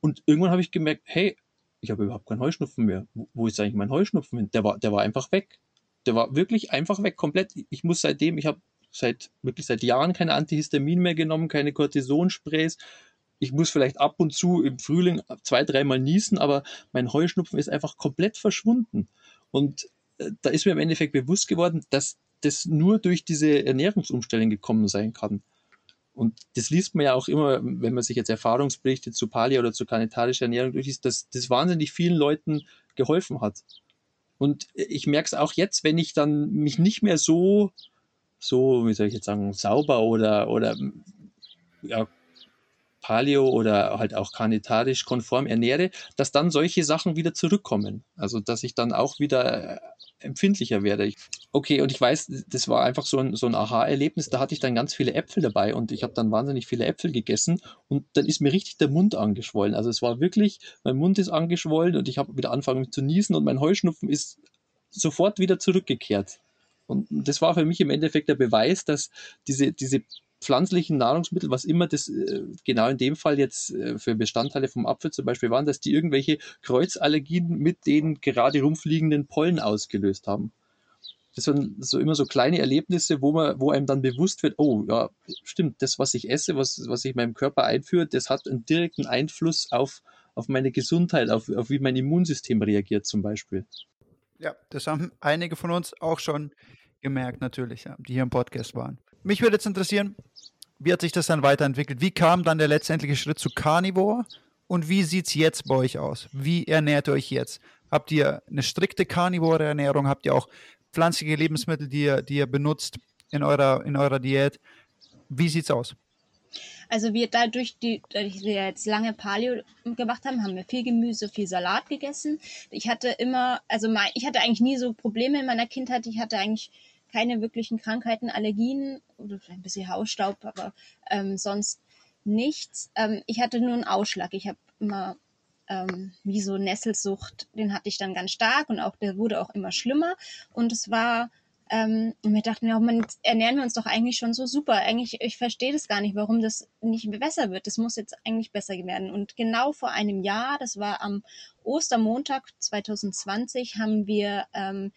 Und irgendwann habe ich gemerkt, hey, ich habe überhaupt keinen Heuschnupfen mehr. Wo ist eigentlich mein Heuschnupfen hin? Der war, der war einfach weg. Der war wirklich einfach weg, komplett. Ich muss seitdem, ich habe seit wirklich seit Jahren keine Antihistamin mehr genommen, keine Cortisonsprays, ich muss vielleicht ab und zu im Frühling zwei, dreimal niesen, aber mein Heuschnupfen ist einfach komplett verschwunden. Und äh, da ist mir im Endeffekt bewusst geworden, dass das nur durch diese Ernährungsumstellung gekommen sein kann. Und das liest man ja auch immer, wenn man sich jetzt Erfahrungsberichte zu Paleo oder zu kanetarischer Ernährung durchliest, dass das wahnsinnig vielen Leuten geholfen hat. Und ich merke es auch jetzt, wenn ich dann mich nicht mehr so, so, wie soll ich jetzt sagen, sauber oder, oder ja, Paleo oder halt auch karnitarisch konform ernähre, dass dann solche Sachen wieder zurückkommen. Also dass ich dann auch wieder äh, empfindlicher werde. Okay, und ich weiß, das war einfach so ein, so ein Aha-Erlebnis. Da hatte ich dann ganz viele Äpfel dabei und ich habe dann wahnsinnig viele Äpfel gegessen und dann ist mir richtig der Mund angeschwollen. Also es war wirklich, mein Mund ist angeschwollen und ich habe wieder angefangen zu niesen und mein Heuschnupfen ist sofort wieder zurückgekehrt. Und das war für mich im Endeffekt der Beweis, dass diese, diese pflanzlichen Nahrungsmittel, was immer das äh, genau in dem Fall jetzt äh, für Bestandteile vom Apfel zum Beispiel waren, dass die irgendwelche Kreuzallergien mit den gerade rumfliegenden Pollen ausgelöst haben. Das sind so immer so kleine Erlebnisse, wo man, wo einem dann bewusst wird, oh ja, stimmt, das, was ich esse, was, was ich meinem Körper einführe, das hat einen direkten Einfluss auf, auf meine Gesundheit, auf, auf wie mein Immunsystem reagiert zum Beispiel. Ja, das haben einige von uns auch schon gemerkt, natürlich, die hier im Podcast waren. Mich würde jetzt interessieren, wie hat sich das dann weiterentwickelt? Wie kam dann der letztendliche Schritt zu Carnivore? Und wie sieht es jetzt bei euch aus? Wie ernährt ihr euch jetzt? Habt ihr eine strikte carnivore Ernährung? Habt ihr auch pflanzliche Lebensmittel, die ihr, die ihr benutzt in eurer, in eurer Diät? Wie sieht es aus? Also wir dadurch, die, dadurch wir jetzt lange Paleo gemacht haben, haben wir viel Gemüse, viel Salat gegessen. Ich hatte immer, also mein, ich hatte eigentlich nie so Probleme in meiner Kindheit. Ich hatte eigentlich keine wirklichen Krankheiten, Allergien oder ein bisschen Hausstaub, aber ähm, sonst nichts. Ähm, ich hatte nur einen Ausschlag. Ich habe immer ähm, wie so Nesselsucht, den hatte ich dann ganz stark und auch der wurde auch immer schlimmer. Und es war ähm, und wir dachten, ja, man ernähren wir uns doch eigentlich schon so super. Eigentlich, ich verstehe das gar nicht, warum das nicht besser wird. Das muss jetzt eigentlich besser werden. Und genau vor einem Jahr, das war am Ostermontag 2020, haben wir ähm,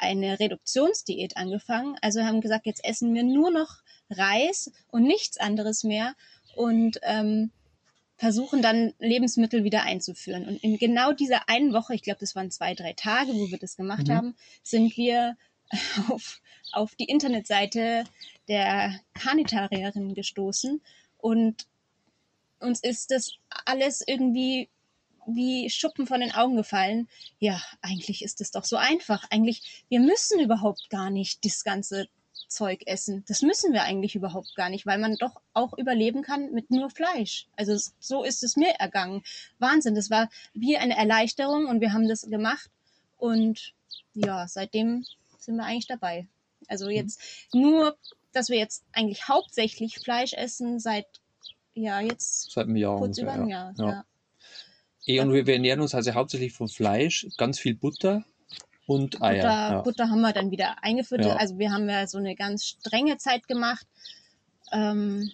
eine Reduktionsdiät angefangen. Also haben gesagt, jetzt essen wir nur noch Reis und nichts anderes mehr und ähm, versuchen dann Lebensmittel wieder einzuführen. Und in genau dieser einen Woche, ich glaube, das waren zwei, drei Tage, wo wir das gemacht mhm. haben, sind wir auf, auf die Internetseite der Karnitarierin gestoßen und uns ist das alles irgendwie wie Schuppen von den Augen gefallen. Ja, eigentlich ist es doch so einfach. Eigentlich, wir müssen überhaupt gar nicht das ganze Zeug essen. Das müssen wir eigentlich überhaupt gar nicht, weil man doch auch überleben kann mit nur Fleisch. Also so ist es mir ergangen. Wahnsinn, das war wie eine Erleichterung und wir haben das gemacht und ja, seitdem sind wir eigentlich dabei. Also mhm. jetzt nur, dass wir jetzt eigentlich hauptsächlich Fleisch essen seit ja jetzt seit einem Jahr kurz ungefähr, über einem Jahr. Ja. ja. Eh, und wir, wir ernähren uns also hauptsächlich von Fleisch, ganz viel Butter und Eier. Butter, ja. Butter haben wir dann wieder eingeführt. Ja. Also wir haben ja so eine ganz strenge Zeit gemacht. Ähm,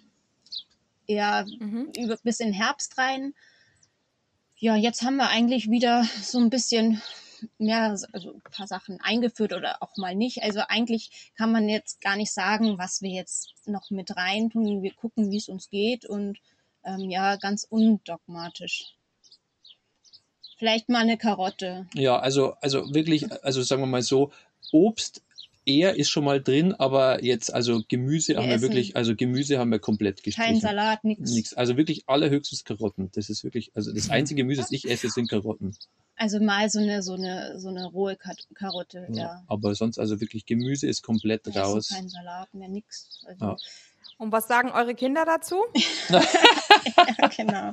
ja, mhm. über, bis in Herbst rein. Ja, jetzt haben wir eigentlich wieder so ein bisschen mehr, also ein paar Sachen eingeführt oder auch mal nicht. Also eigentlich kann man jetzt gar nicht sagen, was wir jetzt noch mit rein tun. Wir gucken, wie es uns geht und ähm, ja, ganz undogmatisch. Vielleicht mal eine Karotte. Ja, also, also wirklich, also sagen wir mal so, Obst eher ist schon mal drin, aber jetzt, also Gemüse wir haben wir wirklich, also Gemüse haben wir komplett gestrichen. Kein Salat, nichts. Also wirklich allerhöchstens Karotten. Das ist wirklich, also das einzige Gemüse, das ich esse, sind Karotten. Also mal so eine, so eine, so eine rohe Karotte, ja. ja. Aber sonst, also wirklich Gemüse ist komplett ja, raus. Kein Salat mehr, nichts. Also, ja. Und was sagen eure Kinder dazu? ja, genau.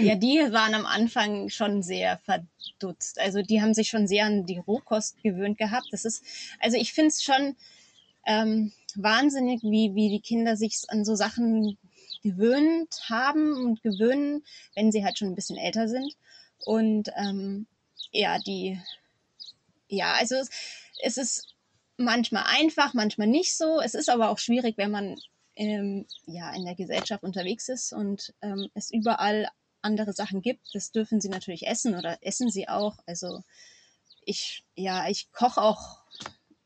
Ja, die waren am Anfang schon sehr verdutzt. Also die haben sich schon sehr an die Rohkost gewöhnt gehabt. Das ist, also ich finde es schon ähm, wahnsinnig, wie, wie die Kinder sich an so Sachen gewöhnt haben und gewöhnen, wenn sie halt schon ein bisschen älter sind. Und ähm, ja, die, ja, also es, es ist manchmal einfach, manchmal nicht so. Es ist aber auch schwierig, wenn man ähm, ja, in der Gesellschaft unterwegs ist und ähm, es überall andere Sachen gibt. Das dürfen sie natürlich essen oder essen sie auch. Also ich, ja, ich koche auch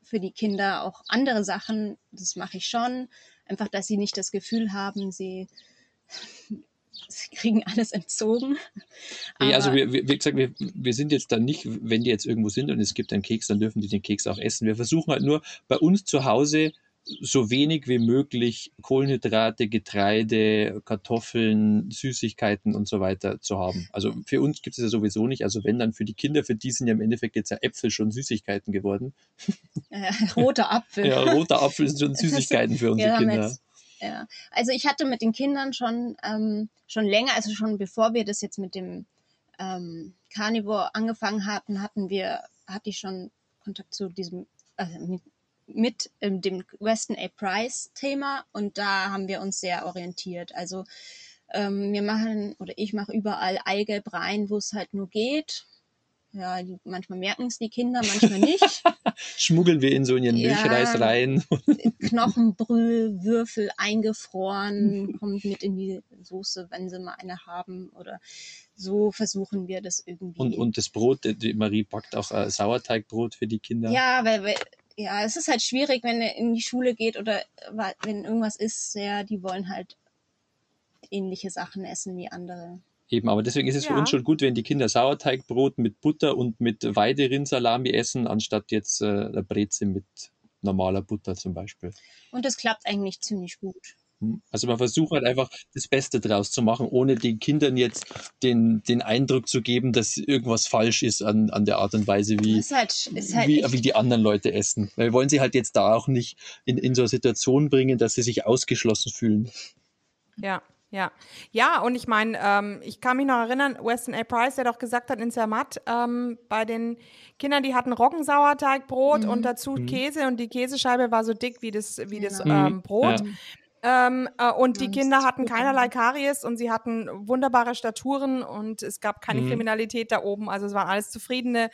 für die Kinder auch andere Sachen. Das mache ich schon. Einfach, dass sie nicht das Gefühl haben, sie, sie kriegen alles entzogen. Nee, also wir, wie gesagt, wir, wir sind jetzt dann nicht, wenn die jetzt irgendwo sind und es gibt einen Keks, dann dürfen die den Keks auch essen. Wir versuchen halt nur bei uns zu Hause so wenig wie möglich Kohlenhydrate, Getreide, Kartoffeln, Süßigkeiten und so weiter zu haben. Also für uns gibt es ja sowieso nicht. Also wenn dann für die Kinder, für die sind ja im Endeffekt jetzt ja Äpfel schon Süßigkeiten geworden. Äh, roter Apfel. ja, roter Apfel sind schon Süßigkeiten für unsere Kinder. Jetzt, ja, also ich hatte mit den Kindern schon, ähm, schon länger, also schon bevor wir das jetzt mit dem ähm, Carnivore angefangen hatten, hatten wir, hatte ich schon Kontakt zu diesem, also mit, mit ähm, dem Weston A. Price Thema und da haben wir uns sehr orientiert. Also ähm, wir machen oder ich mache überall Eigelb rein, wo es halt nur geht. ja, die, manchmal merken es die Kinder, manchmal nicht. Schmuggeln wir in so in ihren ja, Milchreis rein. Knochenbrühe, Würfel eingefroren, kommt mit in die Soße, wenn sie mal eine haben. Oder so versuchen wir das irgendwie. Und, und das Brot, die Marie backt auch äh, Sauerteigbrot für die Kinder. Ja, weil, weil ja, es ist halt schwierig, wenn er in die Schule geht oder wenn irgendwas ist, ja, die wollen halt ähnliche Sachen essen wie andere. Eben, aber deswegen ist es ja. für uns schon gut, wenn die Kinder Sauerteigbrot mit Butter und mit Weiderindsalami essen, anstatt jetzt äh, eine Breze mit normaler Butter zum Beispiel. Und das klappt eigentlich ziemlich gut. Hm. Also man versucht halt einfach das Beste draus zu machen, ohne den Kindern jetzt den, den Eindruck zu geben, dass irgendwas falsch ist an, an der Art und Weise, wie, ist halt, ist halt wie, wie die anderen Leute essen. Weil wir wollen sie halt jetzt da auch nicht in, in so eine Situation bringen, dass sie sich ausgeschlossen fühlen. Ja, ja, ja, und ich meine, ähm, ich kann mich noch erinnern, Weston A. Price, der doch gesagt hat in Zermatt, ähm, bei den Kindern, die hatten Roggensauerteigbrot mhm. und dazu mhm. Käse und die Käsescheibe war so dick wie das, wie das mhm. ähm, Brot. Ja. Ähm, äh, und die Kinder hatten keinerlei Karies und sie hatten wunderbare Staturen und es gab keine mhm. Kriminalität da oben. Also es waren alles zufriedene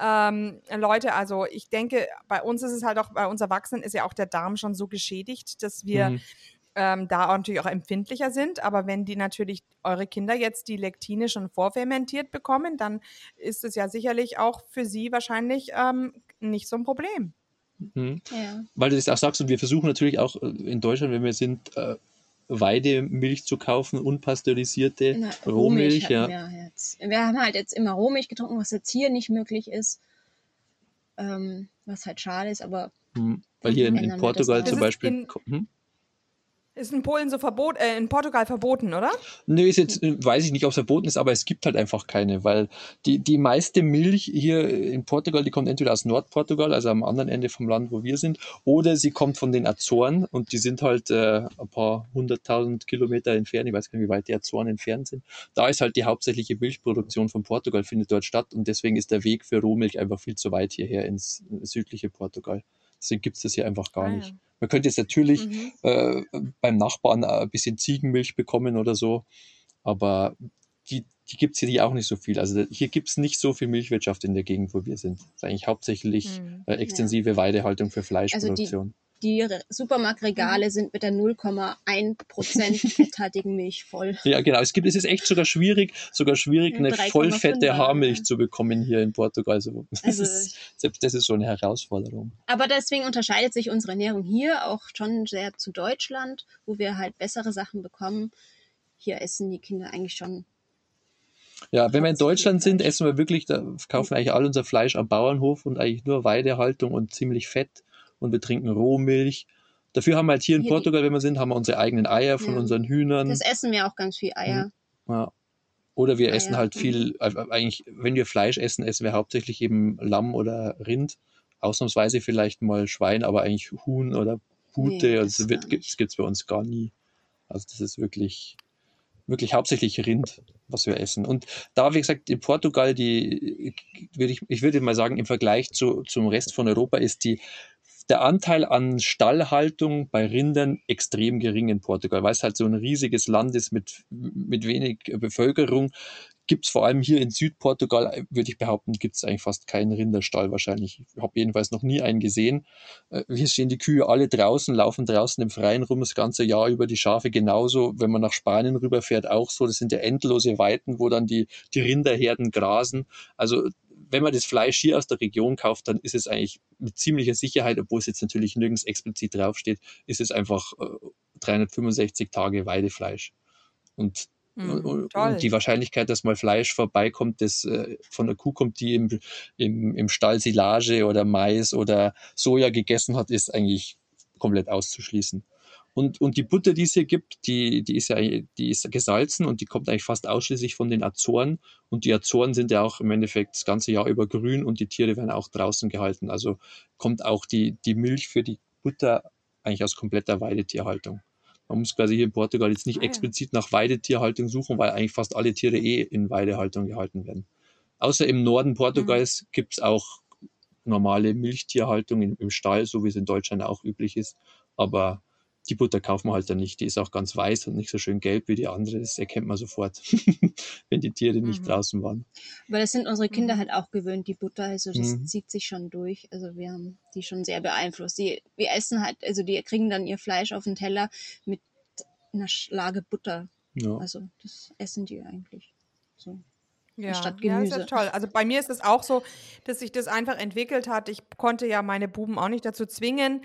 ähm, Leute. Also ich denke, bei uns ist es halt auch, bei uns Erwachsenen ist ja auch der Darm schon so geschädigt, dass wir mhm ähm, da natürlich auch empfindlicher sind. Aber wenn die natürlich eure Kinder jetzt die Lektine schon vorfermentiert bekommen, dann ist es ja sicherlich auch für sie wahrscheinlich ähm, nicht so ein Problem. Mhm. Ja. Weil du das auch sagst, und wir versuchen natürlich auch äh, in Deutschland, wenn wir sind, äh, Weidemilch zu kaufen, unpasteurisierte Na, Rohmilch. ja. wir, jetzt. wir haben halt jetzt immer Rohmilch getrunken, was jetzt hier nicht möglich ist. Ähm, was halt schade ist, aber. Mhm. Weil hier in, in Portugal zum Beispiel. In, hm? Ist in Polen so verboten, äh, in Portugal verboten, oder? Nö, ist jetzt, weiß ich nicht, ob es verboten ist, aber es gibt halt einfach keine, weil die, die meiste Milch hier in Portugal, die kommt entweder aus Nordportugal, also am anderen Ende vom Land, wo wir sind, oder sie kommt von den Azoren und die sind halt äh, ein paar hunderttausend Kilometer entfernt, ich weiß gar nicht, wie weit die Azoren entfernt sind. Da ist halt die hauptsächliche Milchproduktion von Portugal, findet dort statt und deswegen ist der Weg für Rohmilch einfach viel zu weit hierher ins südliche Portugal. Deswegen gibt es das hier einfach gar ah, nicht. Ja. Man könnte jetzt natürlich mhm. äh, beim Nachbarn ein bisschen Ziegenmilch bekommen oder so, aber die, die gibt es hier auch nicht so viel. Also hier gibt es nicht so viel Milchwirtschaft in der Gegend, wo wir sind. Das ist eigentlich hauptsächlich mhm. äh, extensive ja. Weidehaltung für Fleischproduktion. Also die Supermarktregale mhm. sind mit der 0,1% fetthaltigen Milch voll. Ja, genau. Es gibt, es ist echt sogar schwierig, sogar schwierig, eine vollfette Haarmilch zu bekommen hier in Portugal. Also, also ist, selbst das ist schon eine Herausforderung. Aber deswegen unterscheidet sich unsere Ernährung hier auch schon sehr zu Deutschland, wo wir halt bessere Sachen bekommen. Hier essen die Kinder eigentlich schon ja, wenn wir in Deutschland sind, essen wir wirklich, da kaufen wir eigentlich all unser Fleisch am Bauernhof und eigentlich nur Weidehaltung und ziemlich fett und wir trinken Rohmilch. Dafür haben wir halt hier in hier Portugal, wenn wir sind, haben wir unsere eigenen Eier von ja. unseren Hühnern. Das essen wir auch ganz viel Eier. Mhm. Ja. Oder wir Eier. essen halt viel, äh, eigentlich, wenn wir Fleisch essen, essen wir hauptsächlich eben Lamm oder Rind. Ausnahmsweise vielleicht mal Schwein, aber eigentlich Huhn oder Pute. Nee, also das gibt es bei uns gar nie. Also das ist wirklich, wirklich hauptsächlich Rind, was wir essen. Und da, wie gesagt, in Portugal, die, würde ich, ich würde mal sagen, im Vergleich zu, zum Rest von Europa ist die der Anteil an Stallhaltung bei Rindern extrem gering in Portugal, weil es halt so ein riesiges Land ist mit, mit wenig Bevölkerung. Gibt es vor allem hier in Südportugal, würde ich behaupten, gibt es eigentlich fast keinen Rinderstall wahrscheinlich. Ich habe jedenfalls noch nie einen gesehen. Äh, hier stehen die Kühe alle draußen, laufen draußen im Freien rum das ganze Jahr über, die Schafe genauso. Wenn man nach Spanien rüberfährt, auch so. Das sind ja endlose Weiten, wo dann die, die Rinderherden grasen. Also wenn man das Fleisch hier aus der Region kauft, dann ist es eigentlich mit ziemlicher Sicherheit, obwohl es jetzt natürlich nirgends explizit draufsteht, ist es einfach äh, 365 Tage Weidefleisch. Und, mm, und, und, die Wahrscheinlichkeit, dass mal Fleisch vorbeikommt, das äh, von der Kuh kommt, die im, im, im Stall Silage oder Mais oder Soja gegessen hat, ist eigentlich komplett auszuschließen. Und, und die Butter, die es hier gibt, die, die ist ja die ist gesalzen und die kommt eigentlich fast ausschließlich von den Azoren. Und die Azoren sind ja auch im Endeffekt das ganze Jahr über grün und die Tiere werden auch draußen gehalten. Also kommt auch die, die Milch für die Butter eigentlich aus kompletter Weidetierhaltung. Man muss quasi hier in Portugal jetzt nicht ah, ja. explizit nach Weidetierhaltung suchen, weil eigentlich fast alle Tiere eh in Weidehaltung gehalten werden. Außer im Norden Portugals mhm. gibt es auch normale Milchtierhaltung im, im Stall, so wie es in Deutschland auch üblich ist. Aber die Butter kaufen wir halt dann nicht. Die ist auch ganz weiß und nicht so schön gelb wie die andere. Das erkennt man sofort, wenn die Tiere nicht mhm. draußen waren. Aber das sind unsere Kinder mhm. halt auch gewöhnt, die Butter. Also das mhm. zieht sich schon durch. Also wir haben die schon sehr beeinflusst. Die, wir essen halt, also die kriegen dann ihr Fleisch auf den Teller mit einer Schlage Butter. Ja. Also das essen die eigentlich so. Ja, statt Gemüse. ja, ist ja toll. Also bei mir ist es auch so, dass sich das einfach entwickelt hat. Ich konnte ja meine Buben auch nicht dazu zwingen,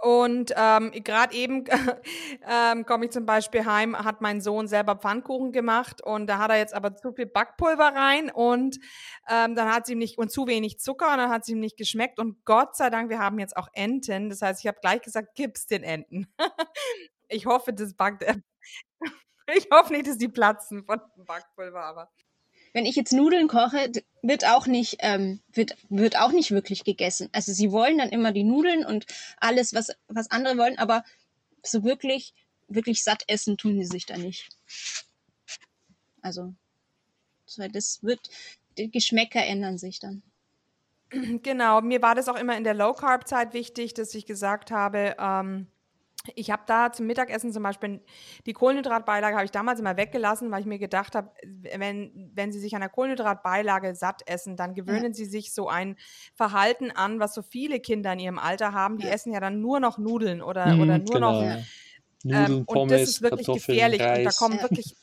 und ähm, gerade eben ähm, komme ich zum Beispiel heim, hat mein Sohn selber Pfannkuchen gemacht und da hat er jetzt aber zu viel Backpulver rein und ähm, dann hat sie ihm nicht und zu wenig Zucker und dann hat sie ihm nicht geschmeckt und Gott sei Dank, wir haben jetzt auch Enten. Das heißt, ich habe gleich gesagt, gib's den Enten. ich hoffe, das backt. ich hoffe nicht, dass die platzen von dem Backpulver, aber wenn ich jetzt Nudeln koche, wird auch nicht, ähm, wird, wird auch nicht wirklich gegessen. Also sie wollen dann immer die Nudeln und alles, was, was andere wollen, aber so wirklich, wirklich satt essen tun sie sich da nicht. Also, das wird, die Geschmäcker ändern sich dann. Genau, mir war das auch immer in der Low-Carb-Zeit wichtig, dass ich gesagt habe, ähm, ich habe da zum Mittagessen zum Beispiel die Kohlenhydratbeilage habe ich damals immer weggelassen, weil ich mir gedacht habe, wenn, wenn Sie sich an der Kohlenhydratbeilage satt essen, dann gewöhnen ja. Sie sich so ein Verhalten an, was so viele Kinder in ihrem Alter haben. Die ja. essen ja dann nur noch Nudeln oder, mhm, oder nur genau. noch. Ähm, Nudeln, Pommes, und das ist wirklich gefährlich. Reis. Und da kommen wirklich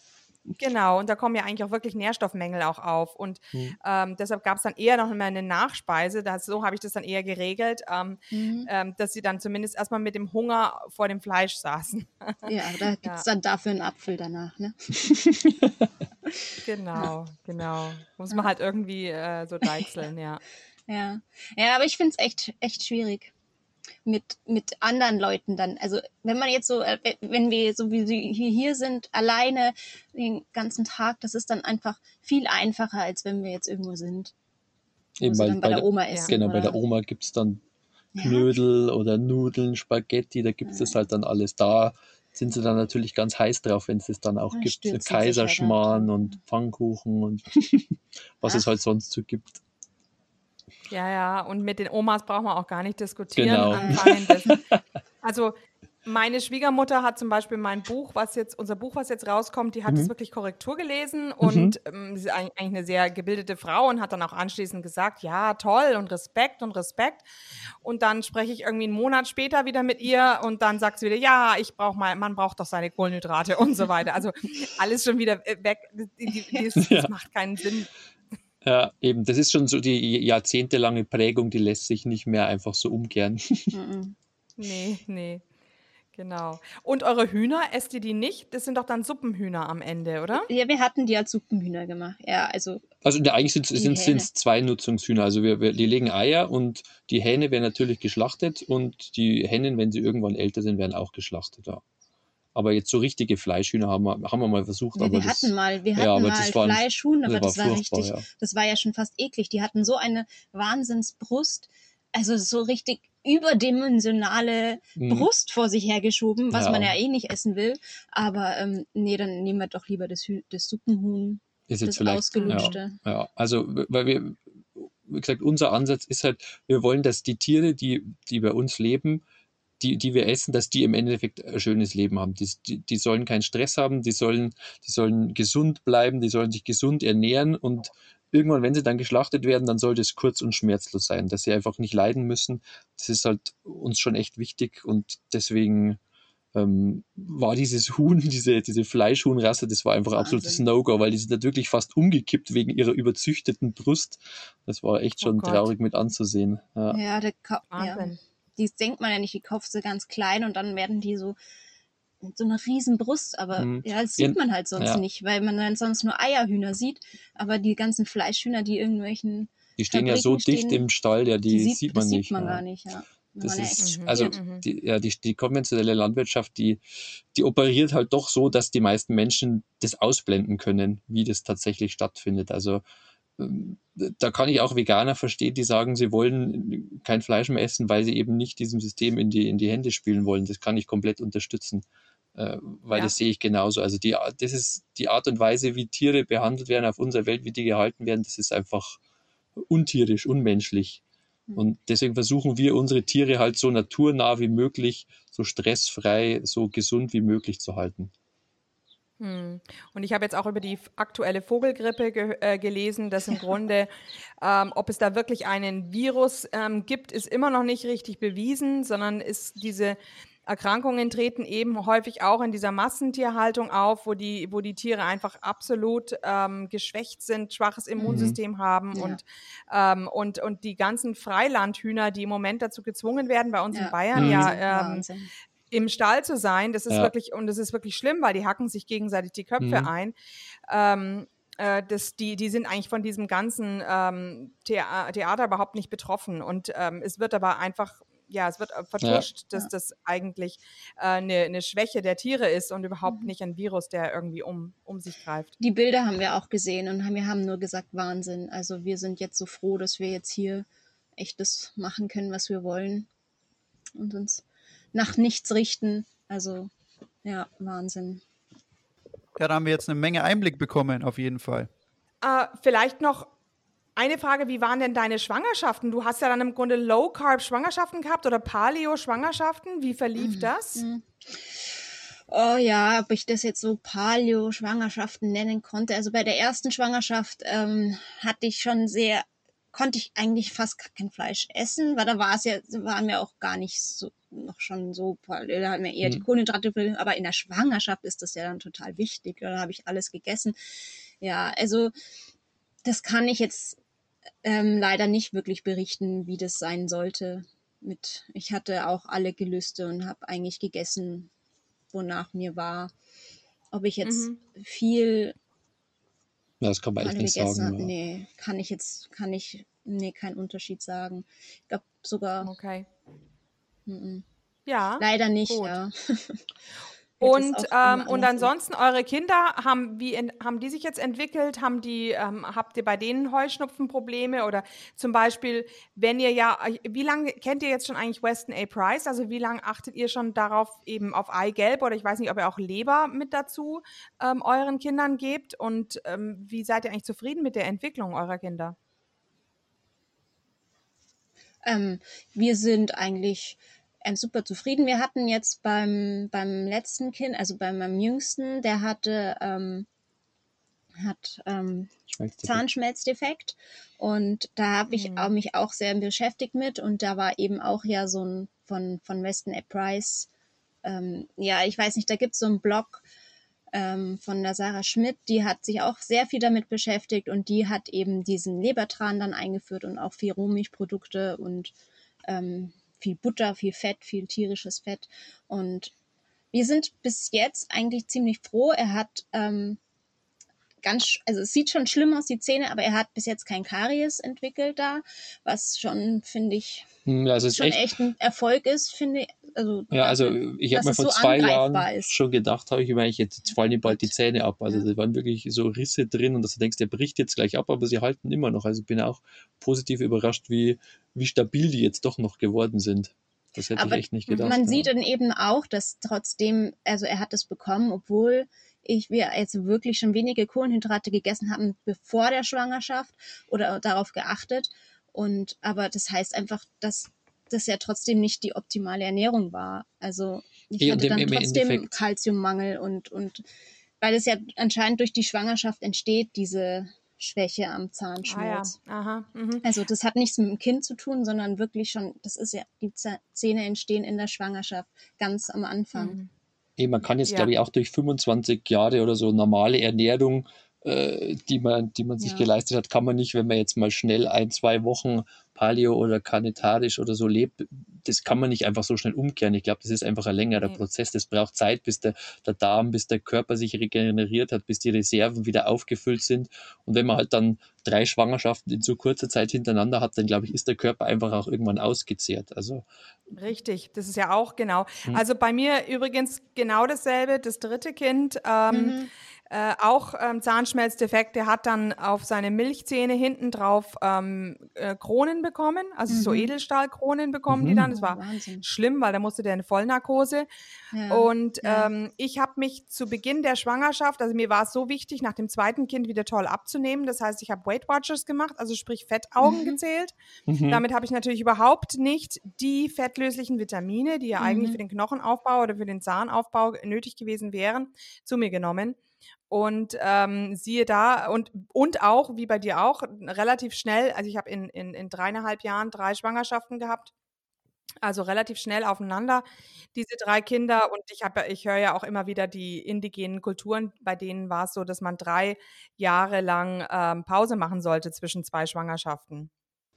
Genau, und da kommen ja eigentlich auch wirklich Nährstoffmängel auch auf. Und mhm. ähm, deshalb gab es dann eher noch mal eine Nachspeise. Das, so habe ich das dann eher geregelt, ähm, mhm. ähm, dass sie dann zumindest erstmal mit dem Hunger vor dem Fleisch saßen. Ja, da gibt es ja. dann dafür einen Apfel danach, ne? genau, genau. Muss man halt irgendwie äh, so deichseln, ja. Ja, ja aber ich finde es echt, echt schwierig mit, mit anderen Leuten dann. Also wenn man jetzt so, äh, wenn wir so wie sie hier sind, alleine den ganzen Tag, das ist dann einfach viel einfacher, als wenn wir jetzt irgendwo sind. Eben, weil bei, der, Oma essen. Genau, oder? bei der Oma gibt es dann Knödel ja. oder Nudeln, Spaghetti, da gibt es ja. das halt dann alles. Da sind sie dann natürlich ganz heiß drauf, wenn es es dann auch ja, gibt. Kaiserschmarrn und Pfannkuchen und was es halt sonst so gibt. Ja, ja, und mit den Omas brauchen wir auch gar nicht diskutieren. Genau. also meine Schwiegermutter hat zum Beispiel mein Buch, was jetzt, unser Buch, was jetzt rauskommt, die hat mhm. es wirklich Korrektur gelesen und mhm. ähm, sie ist eigentlich eine sehr gebildete Frau und hat dann auch anschließend gesagt, ja, toll und Respekt und Respekt. Und dann spreche ich irgendwie einen Monat später wieder mit ihr und dann sagt sie wieder, ja, ich brauche mal, man braucht doch seine Kohlenhydrate und so weiter. Also alles schon wieder weg. Das, das macht keinen Sinn. Ja, eben, das ist schon so die jahrzehntelange Prägung, die lässt sich nicht mehr einfach so umkehren. nee, nee. Genau. Und eure Hühner, esst ihr die nicht? Das sind doch dann Suppenhühner am Ende, oder? Ja, wir hatten die als Suppenhühner gemacht. Ja, also. Also eigentlich sind es zwei Nutzungshühner. Also wir, wir, die legen Eier und die Hähne werden natürlich geschlachtet und die Hennen, wenn sie irgendwann älter sind, werden auch geschlachtet. Ja. Aber jetzt so richtige Fleischhühner haben wir, haben wir mal versucht. Ja, wir das, hatten mal, wir hatten ja, mal Fleischhuhn, aber das war, das war richtig, ja. das war ja schon fast eklig. Die hatten so eine Wahnsinnsbrust, also so richtig überdimensionale mhm. Brust vor sich hergeschoben, was man ja eh nicht essen will. Aber ähm, nee, dann nehmen wir doch lieber das, das Suppenhuhn, ist jetzt das vielleicht, ausgelutschte. Ja, ja, also weil wir, wie gesagt, unser Ansatz ist halt, wir wollen, dass die Tiere, die, die bei uns leben, die, die wir essen, dass die im Endeffekt ein schönes Leben haben. Die, die, die sollen keinen Stress haben, die sollen, die sollen gesund bleiben, die sollen sich gesund ernähren und irgendwann, wenn sie dann geschlachtet werden, dann sollte es kurz und schmerzlos sein, dass sie einfach nicht leiden müssen. Das ist halt uns schon echt wichtig und deswegen ähm, war dieses Huhn, diese, diese Fleischhuhnrasse, das war einfach Wahnsinn. absolutes No-Go, weil die sind wirklich fast umgekippt wegen ihrer überzüchteten Brust. Das war echt oh schon oh traurig mit anzusehen. Ja, ja der Ka Wahnsinn. Ja die denkt man ja nicht, die kauft sie ganz klein und dann werden die so so eine riesen Brust, aber mhm. ja, das sieht man halt sonst ja. nicht, weil man dann sonst nur Eierhühner sieht, aber die ganzen Fleischhühner, die irgendwelchen die stehen Fabriken ja so stehen, dicht im Stall, ja, die, die sieht, sieht, man nicht. Sieht man ja. gar nicht, ja. Das ist, also mhm. die, ja, die, die konventionelle Landwirtschaft, die, die operiert halt doch so, dass die meisten Menschen das ausblenden können, wie das tatsächlich stattfindet. Also da kann ich auch Veganer verstehen, die sagen, sie wollen kein Fleisch mehr essen, weil sie eben nicht diesem System in die, in die Hände spielen wollen. Das kann ich komplett unterstützen, äh, weil ja. das sehe ich genauso. Also die, das ist die Art und Weise, wie Tiere behandelt werden auf unserer Welt, wie die gehalten werden, das ist einfach untierisch, unmenschlich. Mhm. Und deswegen versuchen wir unsere Tiere halt so naturnah wie möglich, so stressfrei, so gesund wie möglich zu halten. Hm. Und ich habe jetzt auch über die aktuelle Vogelgrippe ge äh, gelesen, dass im Grunde, ähm, ob es da wirklich einen Virus ähm, gibt, ist immer noch nicht richtig bewiesen, sondern ist diese Erkrankungen treten eben häufig auch in dieser Massentierhaltung auf, wo die, wo die Tiere einfach absolut ähm, geschwächt sind, schwaches Immunsystem mhm. haben ja. und, ähm, und, und die ganzen Freilandhühner, die im Moment dazu gezwungen werden, bei uns ja. in Bayern mhm. ja ähm, im Stall zu sein, das ist ja. wirklich, und das ist wirklich schlimm, weil die hacken sich gegenseitig die Köpfe mhm. ein. Ähm, äh, das, die, die sind eigentlich von diesem ganzen ähm, Theater überhaupt nicht betroffen. Und ähm, es wird aber einfach ja, es wird äh, vertuscht, ja. dass das eigentlich eine äh, ne Schwäche der Tiere ist und überhaupt mhm. nicht ein Virus, der irgendwie um, um sich greift. Die Bilder haben wir auch gesehen und wir haben nur gesagt, Wahnsinn. Also wir sind jetzt so froh, dass wir jetzt hier echt das machen können, was wir wollen und uns nach nichts richten. Also ja, Wahnsinn. Ja, da haben wir jetzt eine Menge Einblick bekommen, auf jeden Fall. Äh, vielleicht noch eine Frage, wie waren denn deine Schwangerschaften? Du hast ja dann im Grunde Low-Carb-Schwangerschaften gehabt oder Paleo-Schwangerschaften. Wie verlief mhm. das? Mhm. Oh ja, ob ich das jetzt so Paleo-Schwangerschaften nennen konnte. Also bei der ersten Schwangerschaft ähm, hatte ich schon sehr, konnte ich eigentlich fast kein Fleisch essen, weil da war es ja, waren wir auch gar nicht so, noch schon so, da hatten wir eher mhm. die Kohlenhydrate, aber in der Schwangerschaft ist das ja dann total wichtig. Da habe ich alles gegessen. Ja, also das kann ich jetzt ähm, leider nicht wirklich berichten, wie das sein sollte. Mit, ich hatte auch alle Gelüste und habe eigentlich gegessen, wonach mir war. Ob ich jetzt mhm. viel das kann man echt nicht sagen. Hat, nee, kann ich jetzt, kann ich, nee, keinen Unterschied sagen. Ich glaube sogar. Okay. M -m. Ja. Leider nicht, gut. ja. Und, ähm, und ansonsten, eure Kinder, haben, wie haben die sich jetzt entwickelt? Haben die, ähm, habt ihr bei denen Heuschnupfenprobleme? Oder zum Beispiel, wenn ihr ja, wie lange kennt ihr jetzt schon eigentlich Weston A. Price? Also wie lange achtet ihr schon darauf, eben auf Eigelb oder ich weiß nicht, ob ihr auch Leber mit dazu ähm, euren Kindern gebt? Und ähm, wie seid ihr eigentlich zufrieden mit der Entwicklung eurer Kinder? Ähm, wir sind eigentlich ähm, super zufrieden. Wir hatten jetzt beim, beim letzten Kind, also bei meinem Jüngsten, der hatte, ähm, hat ähm, Zahnschmelzdefekt und da habe ich mhm. mich auch sehr beschäftigt mit und da war eben auch ja so ein von, von Weston A. Price, ähm, ja, ich weiß nicht, da gibt es so einen Blog ähm, von der Sarah Schmidt, die hat sich auch sehr viel damit beschäftigt und die hat eben diesen Lebertran dann eingeführt und auch viel Rohmilchprodukte und ähm, viel Butter, viel Fett, viel tierisches Fett. Und wir sind bis jetzt eigentlich ziemlich froh. Er hat ähm, ganz, also es sieht schon schlimm aus, die Zähne, aber er hat bis jetzt kein Karies entwickelt da, was schon, finde ich, hm, ja, also schon echt, echt, ein Erfolg ist, finde ich. Also, ja, also ich habe mir vor so zwei Jahren ist. schon gedacht, habe ich mir eigentlich, jetzt fallen ihm bald die Zähne ab. Also ja. da waren wirklich so Risse drin und dass du denkst, der bricht jetzt gleich ab, aber sie halten immer noch. Also ich bin auch positiv überrascht, wie, wie stabil die jetzt doch noch geworden sind. Das hätte aber ich echt nicht gedacht. Man ja. sieht dann eben auch, dass trotzdem, also er hat es bekommen, obwohl ich wir jetzt wirklich schon wenige Kohlenhydrate gegessen haben bevor der Schwangerschaft oder darauf geachtet. Und aber das heißt einfach, dass das ja trotzdem nicht die optimale Ernährung war. Also ich ja, hatte dann trotzdem Kalziummangel und, und weil es ja anscheinend durch die Schwangerschaft entsteht, diese Schwäche am Zahnschmelz. Ah, ja. Aha, mhm. Also das hat nichts mit dem Kind zu tun, sondern wirklich schon, das ist ja, die Zähne entstehen in der Schwangerschaft ganz am Anfang. Mhm. Hey, man kann jetzt, ja. glaube ich, auch durch 25 Jahre oder so normale Ernährung, äh, die man, die man sich ja. geleistet hat, kann man nicht, wenn man jetzt mal schnell ein, zwei Wochen Paleo oder Carnitarisch oder so lebt, das kann man nicht einfach so schnell umkehren. Ich glaube, das ist einfach ein längerer okay. Prozess. Das braucht Zeit, bis der, der Darm, bis der Körper sich regeneriert hat, bis die Reserven wieder aufgefüllt sind. Und wenn man halt dann drei Schwangerschaften in so kurzer Zeit hintereinander hat, dann glaube ich, ist der Körper einfach auch irgendwann ausgezehrt. Also Richtig, das ist ja auch genau. Hm. Also bei mir übrigens genau dasselbe, das dritte Kind. Ähm, mhm äh, auch ähm, Zahnschmelzdefekt. Der hat dann auf seine Milchzähne hinten drauf ähm, äh, Kronen bekommen, also mhm. so Edelstahlkronen bekommen mhm. die dann. Das war Wahnsinn. schlimm, weil da musste der in Vollnarkose. Ja. Und ja. Ähm, ich habe mich zu Beginn der Schwangerschaft, also mir war es so wichtig, nach dem zweiten Kind wieder toll abzunehmen. Das heißt, ich habe Weight Watchers gemacht, also sprich Fettaugen mhm. gezählt. Mhm. Damit habe ich natürlich überhaupt nicht die fettlöslichen Vitamine, die ja eigentlich mhm. für den Knochenaufbau oder für den Zahnaufbau nötig gewesen wären, zu mir genommen. Und ähm, siehe da, und, und auch, wie bei dir auch, relativ schnell, also ich habe in, in, in dreieinhalb Jahren drei Schwangerschaften gehabt, also relativ schnell aufeinander, diese drei Kinder. Und ich, ich höre ja auch immer wieder die indigenen Kulturen, bei denen war es so, dass man drei Jahre lang ähm, Pause machen sollte zwischen zwei Schwangerschaften.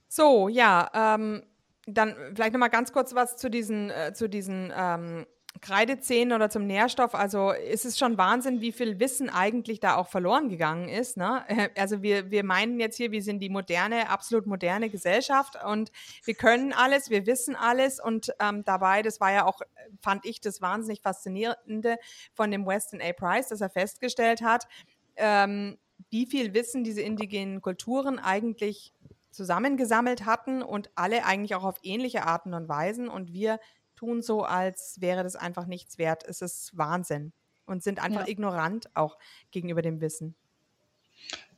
So, ja, ähm, dann vielleicht nochmal ganz kurz was zu diesen, äh, zu diesen ähm, Kreidezähnen oder zum Nährstoff, also ist es schon Wahnsinn, wie viel Wissen eigentlich da auch verloren gegangen ist. Ne? Also wir, wir meinen jetzt hier, wir sind die moderne, absolut moderne Gesellschaft und wir können alles, wir wissen alles und ähm, dabei, das war ja auch, fand ich das wahnsinnig faszinierende von dem Weston A. Price, dass er festgestellt hat, ähm, wie viel Wissen diese indigenen Kulturen eigentlich zusammengesammelt hatten und alle eigentlich auch auf ähnliche Arten und Weisen und wir tun so, als wäre das einfach nichts wert. Es ist Wahnsinn und sind einfach ja. ignorant auch gegenüber dem Wissen.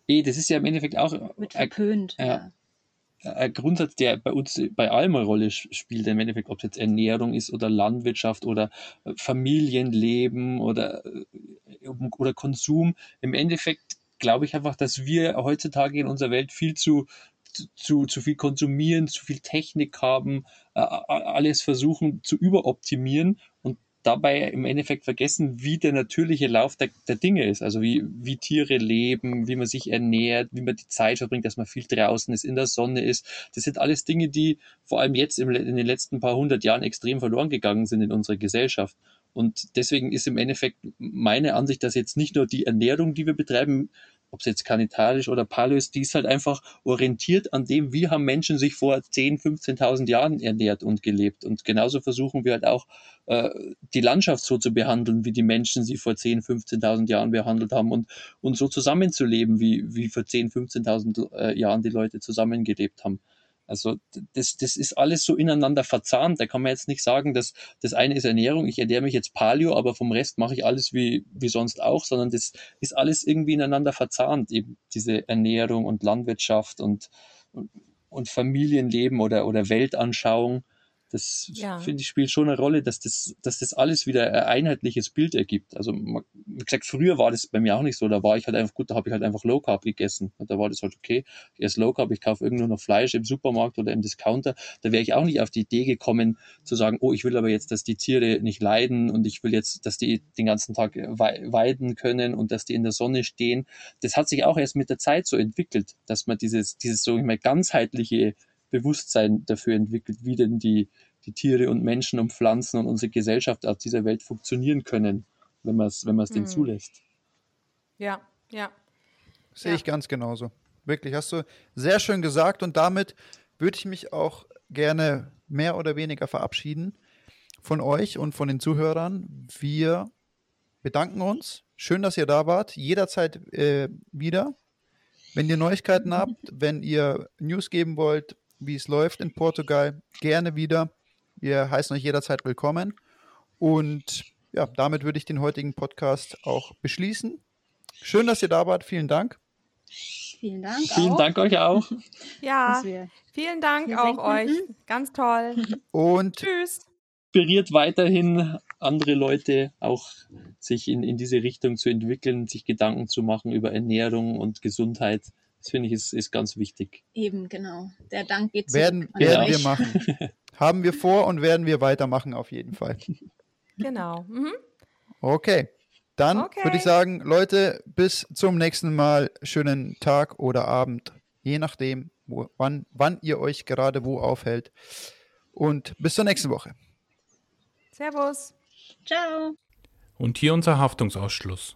Eh, das ist ja im Endeffekt auch Mit verpönt. Äh, ja. Ein Grundsatz, der bei uns bei allem eine Rolle spielt, im Endeffekt, ob es jetzt Ernährung ist oder Landwirtschaft oder äh, Familienleben oder, äh, oder Konsum. Im Endeffekt glaube ich einfach, dass wir heutzutage in unserer Welt viel zu zu, zu viel konsumieren, zu viel Technik haben, äh, alles versuchen zu überoptimieren und dabei im Endeffekt vergessen, wie der natürliche Lauf der, der Dinge ist. Also wie, wie Tiere leben, wie man sich ernährt, wie man die Zeit verbringt, dass man viel draußen ist, in der Sonne ist. Das sind alles Dinge, die vor allem jetzt im, in den letzten paar hundert Jahren extrem verloren gegangen sind in unserer Gesellschaft. Und deswegen ist im Endeffekt meine Ansicht, dass jetzt nicht nur die Ernährung, die wir betreiben, ob es jetzt kanitarisch oder Paleo ist, die ist halt einfach orientiert an dem, wie haben Menschen sich vor 10, 15.000 Jahren ernährt und gelebt. Und genauso versuchen wir halt auch, äh, die Landschaft so zu behandeln, wie die Menschen sie vor 10, 15.000 Jahren behandelt haben und, und so zusammenzuleben, wie, wie vor 10, 15.000 äh, Jahren die Leute zusammengelebt haben. Also das, das ist alles so ineinander verzahnt. Da kann man jetzt nicht sagen, dass das eine ist Ernährung, ich ernähre mich jetzt Paleo, aber vom Rest mache ich alles wie, wie sonst auch, sondern das ist alles irgendwie ineinander verzahnt, eben diese Ernährung und Landwirtschaft und, und, Familienleben oder, oder Weltanschauung. Das ja. finde ich spielt schon eine Rolle, dass das, dass das alles wieder ein einheitliches Bild ergibt. Also wie gesagt, früher war das bei mir auch nicht so. Da war ich halt einfach gut, da habe ich halt einfach Low Carb gegessen. Und da war das halt okay. Ich esse Low Carb, ich kaufe irgendwo noch Fleisch im Supermarkt oder im Discounter. Da wäre ich auch nicht auf die Idee gekommen zu sagen, oh, ich will aber jetzt, dass die Tiere nicht leiden und ich will jetzt, dass die den ganzen Tag weiden können und dass die in der Sonne stehen. Das hat sich auch erst mit der Zeit so entwickelt, dass man dieses, dieses so ich mal ganzheitliche Bewusstsein dafür entwickelt, wie denn die, die Tiere und Menschen und Pflanzen und unsere Gesellschaft auf dieser Welt funktionieren können, wenn man es wenn man's mhm. zulässt. Ja, ja. Sehe ja. ich ganz genauso. Wirklich, hast du sehr schön gesagt und damit würde ich mich auch gerne mehr oder weniger verabschieden von euch und von den Zuhörern. Wir bedanken uns. Schön, dass ihr da wart. Jederzeit äh, wieder. Wenn ihr Neuigkeiten habt, wenn ihr News geben wollt, wie es läuft in Portugal, gerne wieder. Wir heißen euch jederzeit willkommen. Und ja, damit würde ich den heutigen Podcast auch beschließen. Schön, dass ihr da wart. Vielen Dank. Vielen Dank. Vielen auch. Dank euch auch. Ja, vielen Dank auch euch. Ganz toll. Und tschüss. Inspiriert weiterhin andere Leute auch sich in, in diese Richtung zu entwickeln, sich Gedanken zu machen über Ernährung und Gesundheit. Das finde ich ist, ist ganz wichtig. Eben, genau. Der Dank geht werden, werden wir machen. Haben wir vor und werden wir weitermachen auf jeden Fall. Genau. Mhm. Okay. Dann okay. würde ich sagen, Leute, bis zum nächsten Mal. Schönen Tag oder Abend, je nachdem, wo, wann, wann ihr euch gerade wo aufhält. Und bis zur nächsten Woche. Servus. Ciao. Und hier unser Haftungsausschluss.